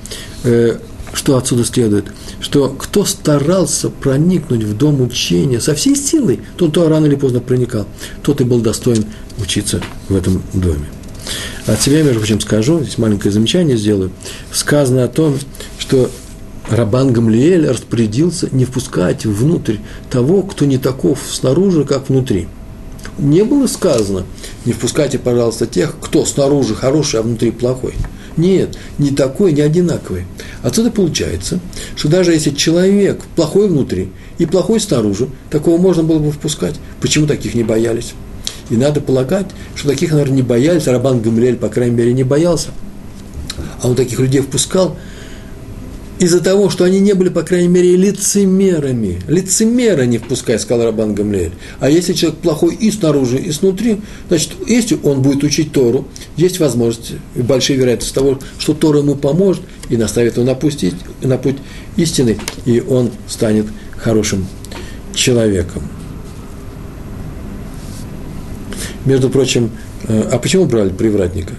э, что отсюда следует? Что кто старался проникнуть в дом учения со всей силой, тот то рано или поздно проникал, тот и был достоин учиться в этом доме. От себя, между прочим, скажу, здесь маленькое замечание сделаю. Сказано о том, что Рабан Гамлиэль распорядился не впускать внутрь того, кто не таков снаружи, как внутри. Не было сказано, не впускайте, пожалуйста, тех, кто снаружи хороший, а внутри плохой. Нет, не такой, не одинаковый. Отсюда получается, что даже если человек плохой внутри и плохой снаружи, такого можно было бы впускать. Почему таких не боялись? И надо полагать, что таких, наверное, не боялись, Рабан Гамлель, по крайней мере, не боялся. А он таких людей впускал – из-за того, что они не были, по крайней мере, лицемерами. Лицемера не впускай, сказал Рабан Гамлеэль. А если человек плохой и снаружи, и снутри, значит, если он будет учить Тору, есть возможность, и большая вероятность того, что Тора ему поможет и наставит его на путь, на путь истины, и он станет хорошим человеком. Между прочим, э, а почему брали привратника?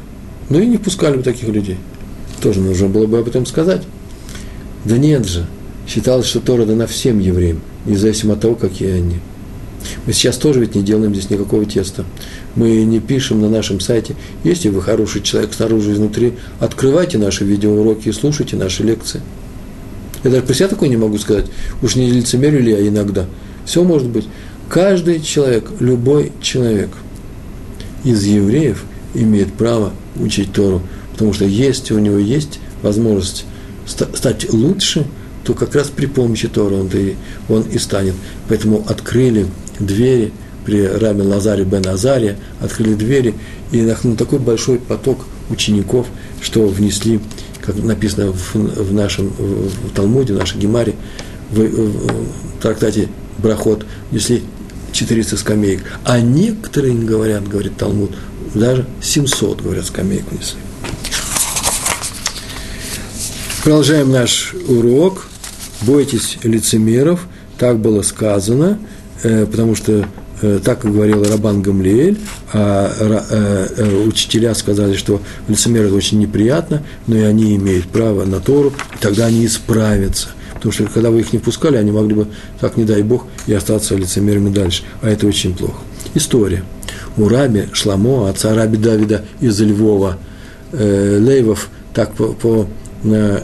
Ну и не впускали бы таких людей. Тоже нужно было бы об этом сказать. Да нет же. Считалось, что Тора дана всем евреям, независимо от того, какие они. Мы сейчас тоже ведь не делаем здесь никакого теста. Мы не пишем на нашем сайте. Если вы хороший человек снаружи и изнутри, открывайте наши видеоуроки и слушайте наши лекции. Я даже про себя такое не могу сказать. Уж не лицемерю ли я иногда. Все может быть. Каждый человек, любой человек из евреев имеет право учить Тору. Потому что если у него есть возможность стать лучше, то как раз при помощи Тора он и, он и станет. Поэтому открыли двери при Рабе Лазаре бен Азаре, открыли двери, и нахнул такой большой поток учеников, что внесли, как написано в, в нашем в Талмуде, в нашей Гемаре, в, в трактате Брахот, внесли 400 скамеек. А некоторые говорят, говорит Талмуд, даже 700, говорят, скамеек внесли. Продолжаем наш урок. Бойтесь лицемеров. Так было сказано, э, потому что э, так говорил Рабан Гамлиэль, а э, учителя сказали, что лицемеры это очень неприятно, но и они имеют право на Тору, и тогда они исправятся. Потому что когда вы их не пускали, они могли бы, так не дай Бог, и остаться лицемерами дальше. А это очень плохо. История. У раби Шламо, отца раби Давида из Львова, э, Лейвов, так по, по на,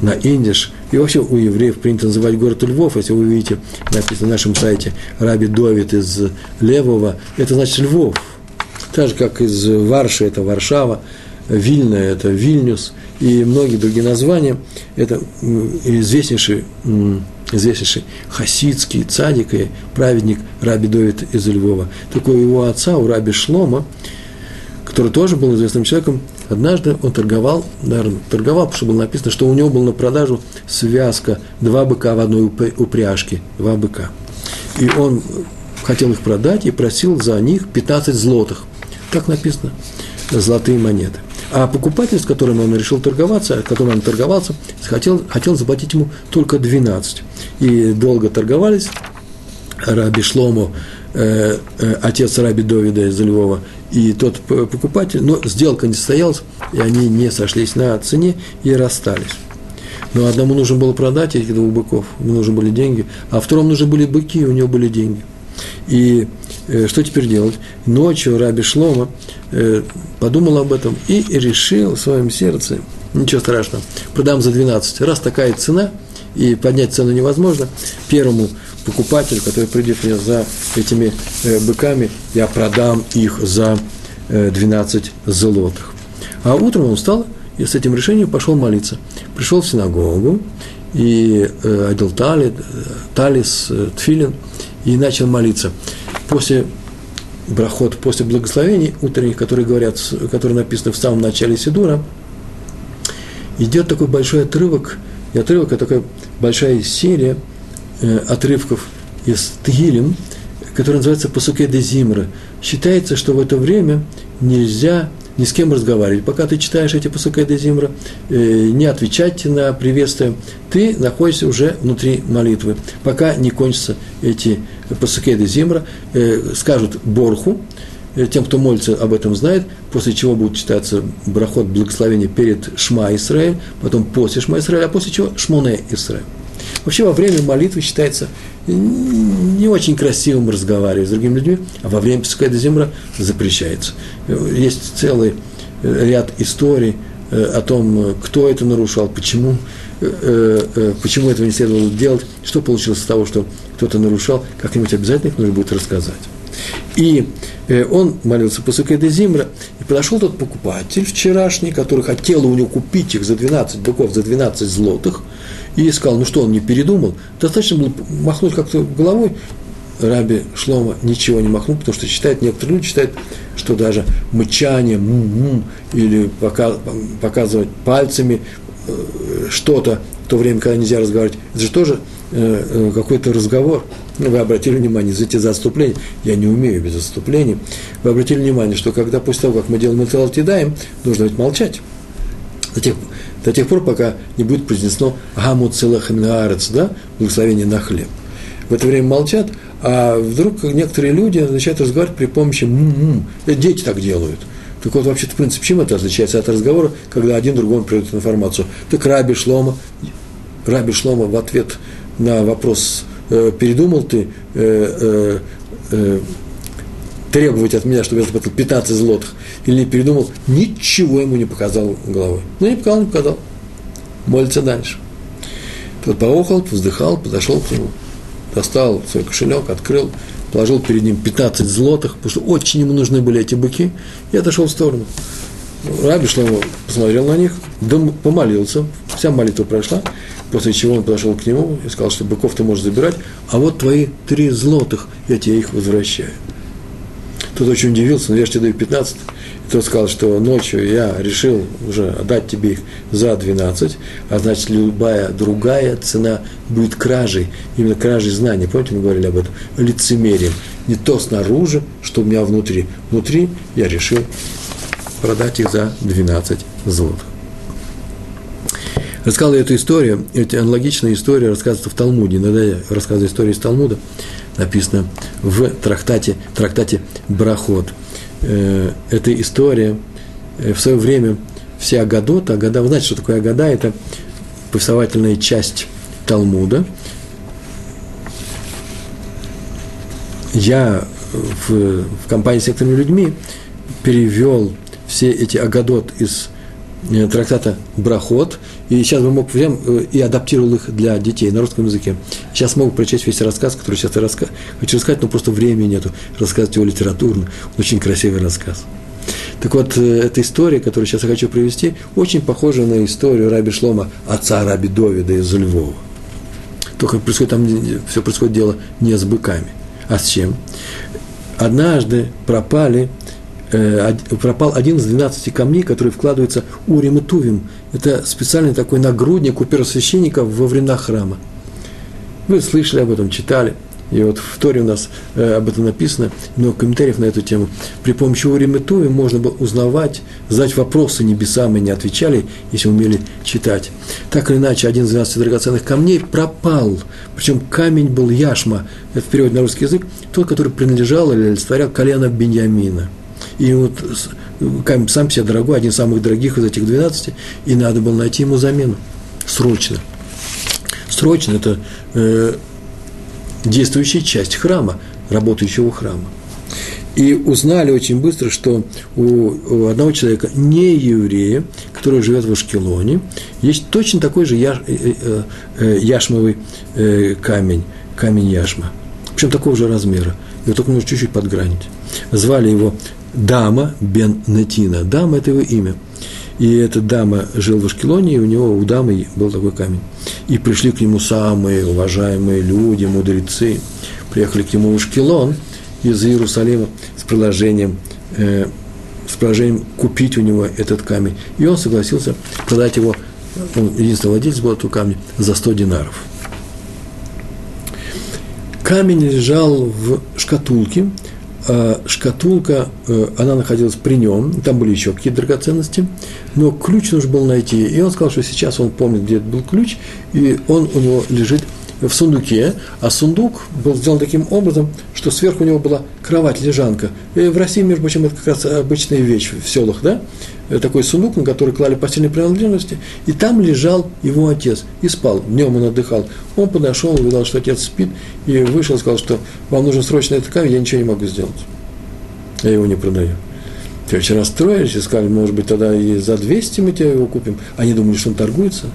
на индиш, и вообще у евреев принято называть город Львов, если вы видите, написано на нашем сайте Раби Довид из Левова, это значит Львов. Так же, как из Варши, это Варшава, Вильна – это Вильнюс, и многие другие названия. Это известнейший, известнейший хасидский цадик и праведник Раби Довид из Львова. Такой его отца, у Раби Шлома, который тоже был известным человеком, однажды он торговал, наверное, торговал, потому что было написано, что у него была на продажу связка, два быка в одной упряжке, два быка. И он хотел их продать и просил за них 15 злотых. Так написано, золотые монеты. А покупатель, с которым он решил торговаться, которым он торговался, хотел, хотел заплатить ему только 12. И долго торговались. Раби Шлому, э, э, отец Раби Довида из Львова, и тот покупатель, но сделка не состоялась, и они не сошлись на цене и расстались. Но одному нужно было продать этих двух быков, ему нужны были деньги, а второму нужны были быки, и у него были деньги. И э, что теперь делать? Ночью Раби Шлома э, подумал об этом и решил в своем сердце, ничего страшного, продам за 12. Раз такая цена, и поднять цену невозможно, первому покупателю, который придет мне за этими э, быками, я продам их за э, 12 золотых. А утром он встал и с этим решением пошел молиться. Пришел в синагогу и э, одел тали, талис, э, тфилин и начал молиться. После брахот, после благословений утренних, которые говорят, которые написаны в самом начале Сидура, идет такой большой отрывок, и отрывок – это такая большая серия э, отрывков из Тгилем, который называется «Пасуке де Зимра». Считается, что в это время нельзя ни с кем разговаривать. Пока ты читаешь эти пасуке де Зимра, э, не отвечать на приветствие, ты находишься уже внутри молитвы. Пока не кончатся эти пасуке де Зимра, э, скажут Борху, э, тем, кто молится, об этом знает, после чего будет читаться брахот благословения перед Шма Исраэль, потом после Шма Исраэль, а после чего Шмоне Исраэль. Вообще во время молитвы считается не очень красивым разговаривать с другими людьми, а во время Песука до Земра запрещается. Есть целый ряд историй э, о том, кто это нарушал, почему, э, э, почему этого не следовало делать, что получилось из того, что кто-то нарушал, как-нибудь обязательно их нужно будет рассказать. И он молился по де Зимра, и подошел тот покупатель вчерашний, который хотел у него купить их за 12 быков, за 12 злотых, и сказал, ну что, он не передумал, достаточно было махнуть как-то головой, Раби Шлома ничего не махнул, потому что считает, некоторые люди считают, что даже мычание м-м, или показывать пальцами э, что-то в то время, когда нельзя разговаривать, это же тоже э, э, какой-то разговор. Ну, вы обратили внимание, за эти заступления, я не умею без заступлений, вы обратили внимание, что когда после того, как мы делаем Маталатидаем, нужно ведь молчать. До тех, до тех пор, пока не будет произнесено «Гаму целахаминаарец», да, благословение на хлеб. В это время молчат, а вдруг некоторые люди начинают разговаривать при помощи «м-м». Дети так делают. Так вот, вообще-то, в принципе, чем это отличается от разговора, когда один другому передает информацию? Так Раби Шлома, Раби Шлома в ответ на вопрос э, «передумал ты э, э, требовать от меня, чтобы я заплатил 15 злотых, или не передумал, ничего ему не показал головой. Ну, не показал, не показал. Молится дальше. Тот поохал, вздыхал, подошел к нему, достал свой кошелек, открыл, положил перед ним 15 злотых, потому что очень ему нужны были эти быки, и отошел в сторону. Раби Шломо посмотрел на них, помолился, вся молитва прошла, после чего он подошел к нему и сказал, что быков ты можешь забирать, а вот твои три злотых, я тебе их возвращаю. Тот очень удивился, но я же тебе даю 15. И тот сказал, что ночью я решил уже отдать тебе их за 12, а значит, любая другая цена будет кражей, именно кражей знаний. Помните, мы говорили об этом? Лицемерием. Не то снаружи, что у меня внутри. Внутри я решил продать их за 12 злотых. Рассказал я эту историю, эти аналогичная история рассказывается в Талмуде. Иногда я рассказываю историю из Талмуда – написано в трактате, трактате Брахот. Э, эта история э, в свое время все Агадот, Агада, вы знаете, что такое Агада, это повествовательная часть Талмуда. Я в, в компании с некоторыми людьми перевел все эти Агадот из трактата Брахот, и сейчас бы мог взять э, и адаптировал их для детей на русском языке. Сейчас могу прочесть весь рассказ, который сейчас я раска... хочу рассказать, но просто времени нету рассказывать его литературно. Очень красивый рассказ. Так вот, э, эта история, которую сейчас я хочу привести, очень похожа на историю Раби Шлома, отца Раби Довида из Львова. Только происходит там все происходит дело не с быками, а с чем? Однажды пропали Э, пропал один из 12 камней, который вкладывается урим и тувим. Это специальный такой нагрудник у первосвященников во времена храма. Вы слышали об этом, читали. И вот в Торе у нас э, об этом написано, много комментариев на эту тему. При помощи Урим и Тувим можно было узнавать, задать вопросы небесам, и не отвечали, если умели читать. Так или иначе, один из 12 драгоценных камней пропал. Причем камень был яшма, это в переводе на русский язык, тот, который принадлежал или олицетворял колено Беньямина – и вот камень сам себе дорогой, один из самых дорогих из этих 12, и надо было найти ему замену. Срочно. Срочно – это э, действующая часть храма, работающего храма. И узнали очень быстро, что у, одного человека, не еврея, который живет в Ашкелоне, есть точно такой же яш, э, э, э, яшмовый э, камень, камень яшма. Причем такого же размера. Его только нужно чуть-чуть подгранить. Звали его Дама бен Нетина. Дама – это его имя. И эта дама жил в Ашкелоне, и у него, у дамы был такой камень. И пришли к нему самые уважаемые люди, мудрецы. Приехали к нему в Ашкелон из Иерусалима с предложением, э, с предложением купить у него этот камень. И он согласился продать его, он единственный владелец был этого камня, за 100 динаров. Камень лежал в шкатулке, шкатулка, э, она находилась при нем, там были еще какие-то драгоценности, но ключ нужно было найти. И он сказал, что сейчас он помнит, где был ключ, и он у него лежит в сундуке, а сундук был сделан таким образом, что сверху у него была кровать-лежанка. И в России, между прочим, это как раз обычная вещь в селах, да? Э, такой сундук, на который клали постельные принадлежности, и там лежал его отец и спал. Днем он отдыхал. Он подошел, увидел, что отец спит, и вышел сказал, что вам нужен срочно этот камень, я ничего не могу сделать. Я его не продаю. Те очень расстроились и сказали, может быть, тогда и за 200 мы тебе его купим. Они думали, что он торгуется.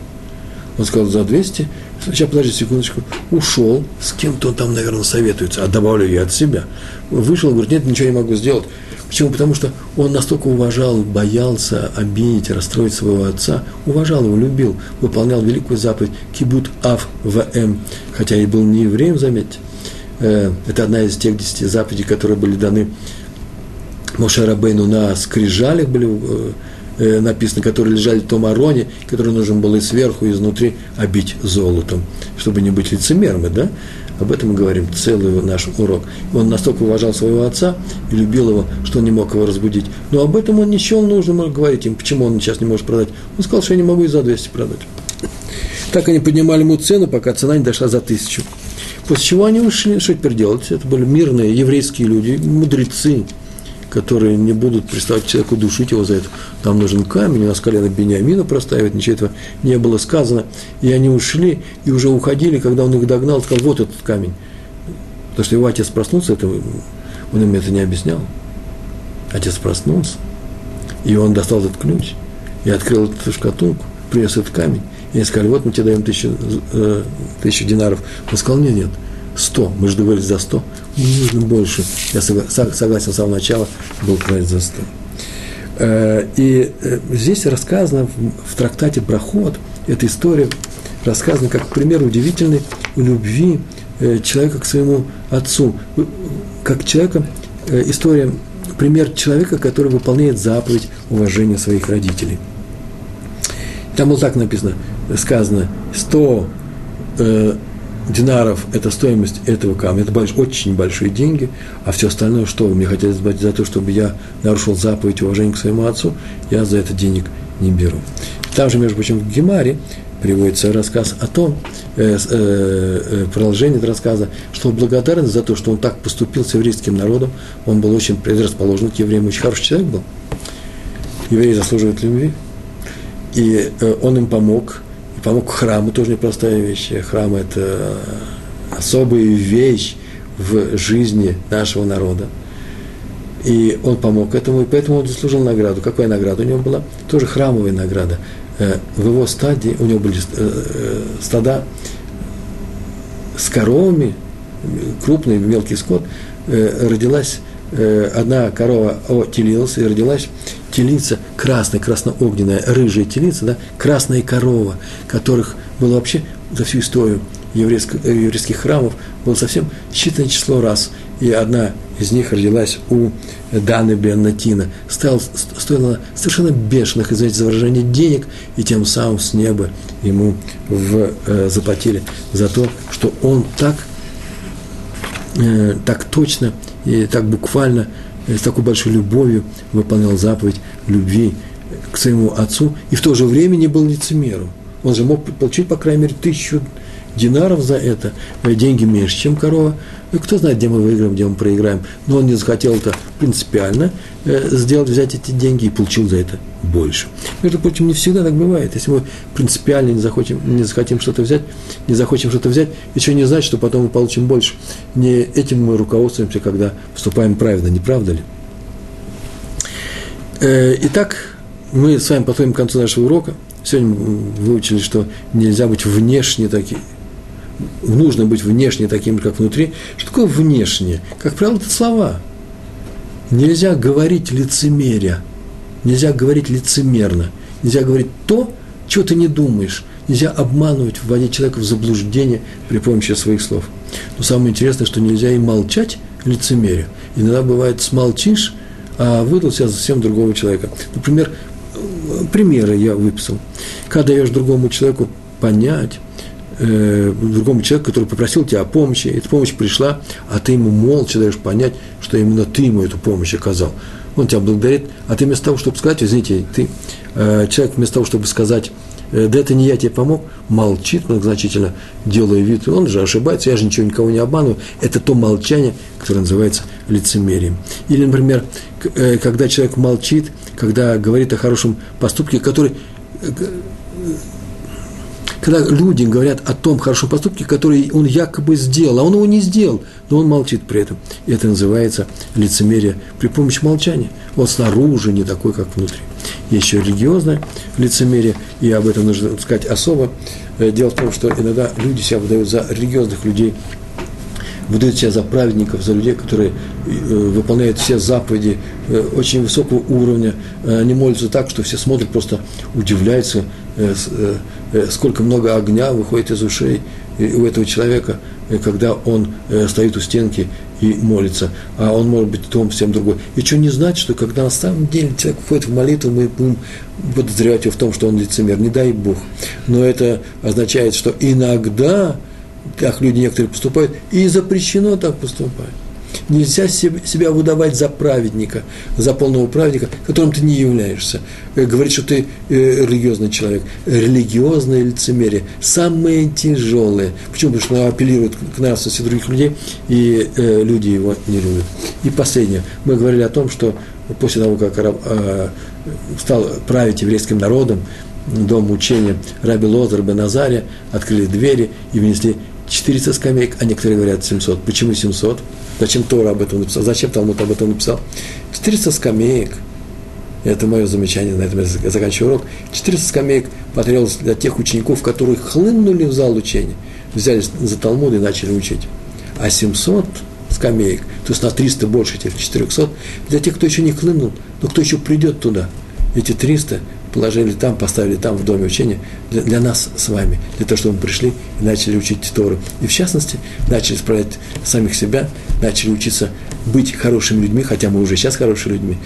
Он сказал, за 200. Сейчас, подожди секундочку. Ушел, с кем-то он там, наверное, советуется, а добавлю я от себя. Вышел, говорит, нет, ничего не могу сделать. Почему? Потому что он настолько уважал, боялся обидеть, расстроить своего отца, уважал его, любил, выполнял великую заповедь Кибут Ав ВМ, хотя и был не евреем, заметьте. Э, это одна из тех десяти заповедей, которые были даны Моше Рабейну на скрижалях были э, э, написаны, которые лежали в том ароне, который нужно было и сверху, и изнутри обить золотом, чтобы не быть лицемерами, да? Об этом мы говорим целый наш урок. Он настолько уважал своего отца и любил его, что не мог его разбудить. Но об этом он не нужным говорить им, почему он сейчас не может продать. Он сказал, что я не могу и за 200 продать. Так они поднимали ему цену, пока цена не дошла за тысячу. После чего они ушли, что теперь делать? Это были мирные еврейские люди, мудрецы, которые не будут приставать человеку, душить его за это. Нам нужен камень, у нас колено Бениамина проставить, ничего этого не было сказано. И они ушли, и уже уходили, когда он их догнал, сказал, вот этот камень. Потому что его отец проснулся, это, он им это не объяснял. Отец проснулся, и он достал этот ключ, и открыл эту шкатулку, принес этот камень, и они сказали, вот мы тебе даем тысячу, э, тысячу динаров. Он сказал, нет, нет, сто, мы же договорились за сто, мне нужно больше. Я согласен с самого начала, был говорить за сто. Э, и э, здесь рассказано в трактате Брахот, эта история рассказана как пример удивительной любви э, человека к своему отцу, как человека, история, пример человека, который выполняет заповедь уважения своих родителей. Там вот так написано, сказано, 100 динаров – это стоимость этого камня, это больш, очень большие деньги, а все остальное, что вы мне хотели сбать за то, чтобы я нарушил заповедь уважения к своему отцу, я за это денег не беру. Там же, между прочим, в Гемаре приводится рассказ о том, э, э, э, продолжение этого рассказа, что благодарность за то, что он так поступил с еврейским народом, он был очень предрасположен к евреям, очень хороший человек был. Евреи заслуживают любви. И э, он им помог, помог храму, тоже непростая вещь. Храм – это особая вещь в жизни нашего народа. И он помог этому, и поэтому он заслужил награду. Какая награда у него была? Тоже храмовая награда. Э, в его стадии, у него были э, э, стада с коровами, крупный мелкий скот, родилась одна корова отелилась, и родилась телица, красная, красноогненная, рыжая телица, да, красная корова, которых было вообще за всю историю еврейских, еврейских храмов было совсем считанное число раз. И одна из них родилась у Даны Беннатина. Стояла, стоила совершенно бешеных, извините за выражение, денег, и тем самым с неба ему в, э, заплатили за то, что он так, э, так точно и так буквально с такой большой любовью выполнял заповедь любви к своему отцу и в то же время не был лицемером. Он же мог получить, по крайней мере, тысячу динаров за это, э, деньги меньше, чем корова. И кто знает, где мы выиграем, где мы проиграем. Но он не захотел это принципиально э, сделать, взять эти деньги и получил за это больше. Между прочим, не всегда так бывает. Если мы принципиально не захотим, не захотим что-то взять, не захотим что-то взять, еще не значит, что потом мы получим больше. Не этим мы руководствуемся, когда поступаем правильно, не правда ли? Э, итак, мы с вами подходим к концу нашего урока. Сегодня мы выучили, что нельзя быть внешне таким, нужно быть внешне таким, как внутри. Что такое внешне? Как правило, это слова. Нельзя говорить лицемеря, нельзя говорить лицемерно, нельзя говорить то, чего ты не думаешь. Нельзя обманывать, вводить человека в заблуждение при помощи своих слов. Но самое интересное, что нельзя и молчать лицемерие. Иногда бывает, смолчишь, а выдал себя совсем другого человека. Например, примеры я выписал. Когда даешь другому человеку понять, э, другому человеку, который попросил тебя о помощи, эта помощь пришла, а ты ему молча даешь понять, что именно ты ему эту помощь оказал. Он тебя благодарит, а ты вместо того, чтобы сказать, извините, ты, э, человек вместо того, чтобы сказать, э, да это не я тебе помог, молчит многозначительно, делая вид, он же ошибается, я же ничего никого не обманываю. Это то молчание, которое называется лицемерием. Или, например, э, когда человек молчит, когда говорит о хорошем поступке, который э, когда люди говорят о том хорошем поступке, который он якобы сделал, а он его не сделал, но он молчит при этом. И это называется лицемерие при помощи молчания. Он снаружи не такой, как внутри. Есть еще религиозное лицемерие, и об этом нужно сказать особо. Э, дело в том, что иногда люди себя выдают за религиозных людей, выдают себя за праведников, за людей, которые э, выполняют все заповеди э, очень высокого уровня. Они молятся так, что все смотрят, просто удивляются, Э, сколько много огня выходит из ушей у этого человека, э, когда он э, стоит у стенки и молится, а он может быть том всем другой. И что не знать, что когда на самом деле человек входит в молитву, мы будем подозревать его в том, что он лицемер, не дай Бог. Но это означает, что иногда так люди некоторые поступают, и запрещено так поступать. Нельзя себя выдавать за праведника, за полного праведника, которым ты не являешься. Э, говорить, что ты э, религиозный человек. Религиозное лицемерие самое тяжелое. Почему? Потому что оно апеллирует к нравственности других людей, и э, люди его не любят. И последнее. Мы говорили о том, что после того, как стал править еврейским народом, дом учения Раби Лозер Беназария, открыли двери и внесли 400 скамеек, а некоторые говорят 700. Почему 700? Зачем Тора об этом написал? Зачем Талмуд об этом написал? 400 скамеек. Это мое замечание, на этом я заканчиваю урок. 400 скамеек потребовалось для тех учеников, которые хлынули в зал учения, взялись за Талмуд и начали учить. А 700 скамеек, то есть на 300 больше этих 400, для тех, кто еще не хлынул, но кто еще придет туда. Эти 300 положили там, поставили там, в доме учения, для, для нас с вами, для того, чтобы мы пришли и начали учить Тору. И в частности, начали исправлять самих себя, начали учиться быть хорошими людьми, хотя мы уже сейчас хорошими людьми,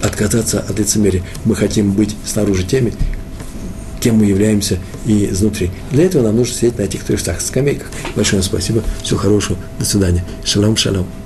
отказаться от лицемерия. Мы хотим быть снаружи теми, кем мы являемся и изнутри. Для этого нам нужно сидеть на этих трех скамейках. Большое вам спасибо, всего хорошего, до свидания. Шалом, шалом.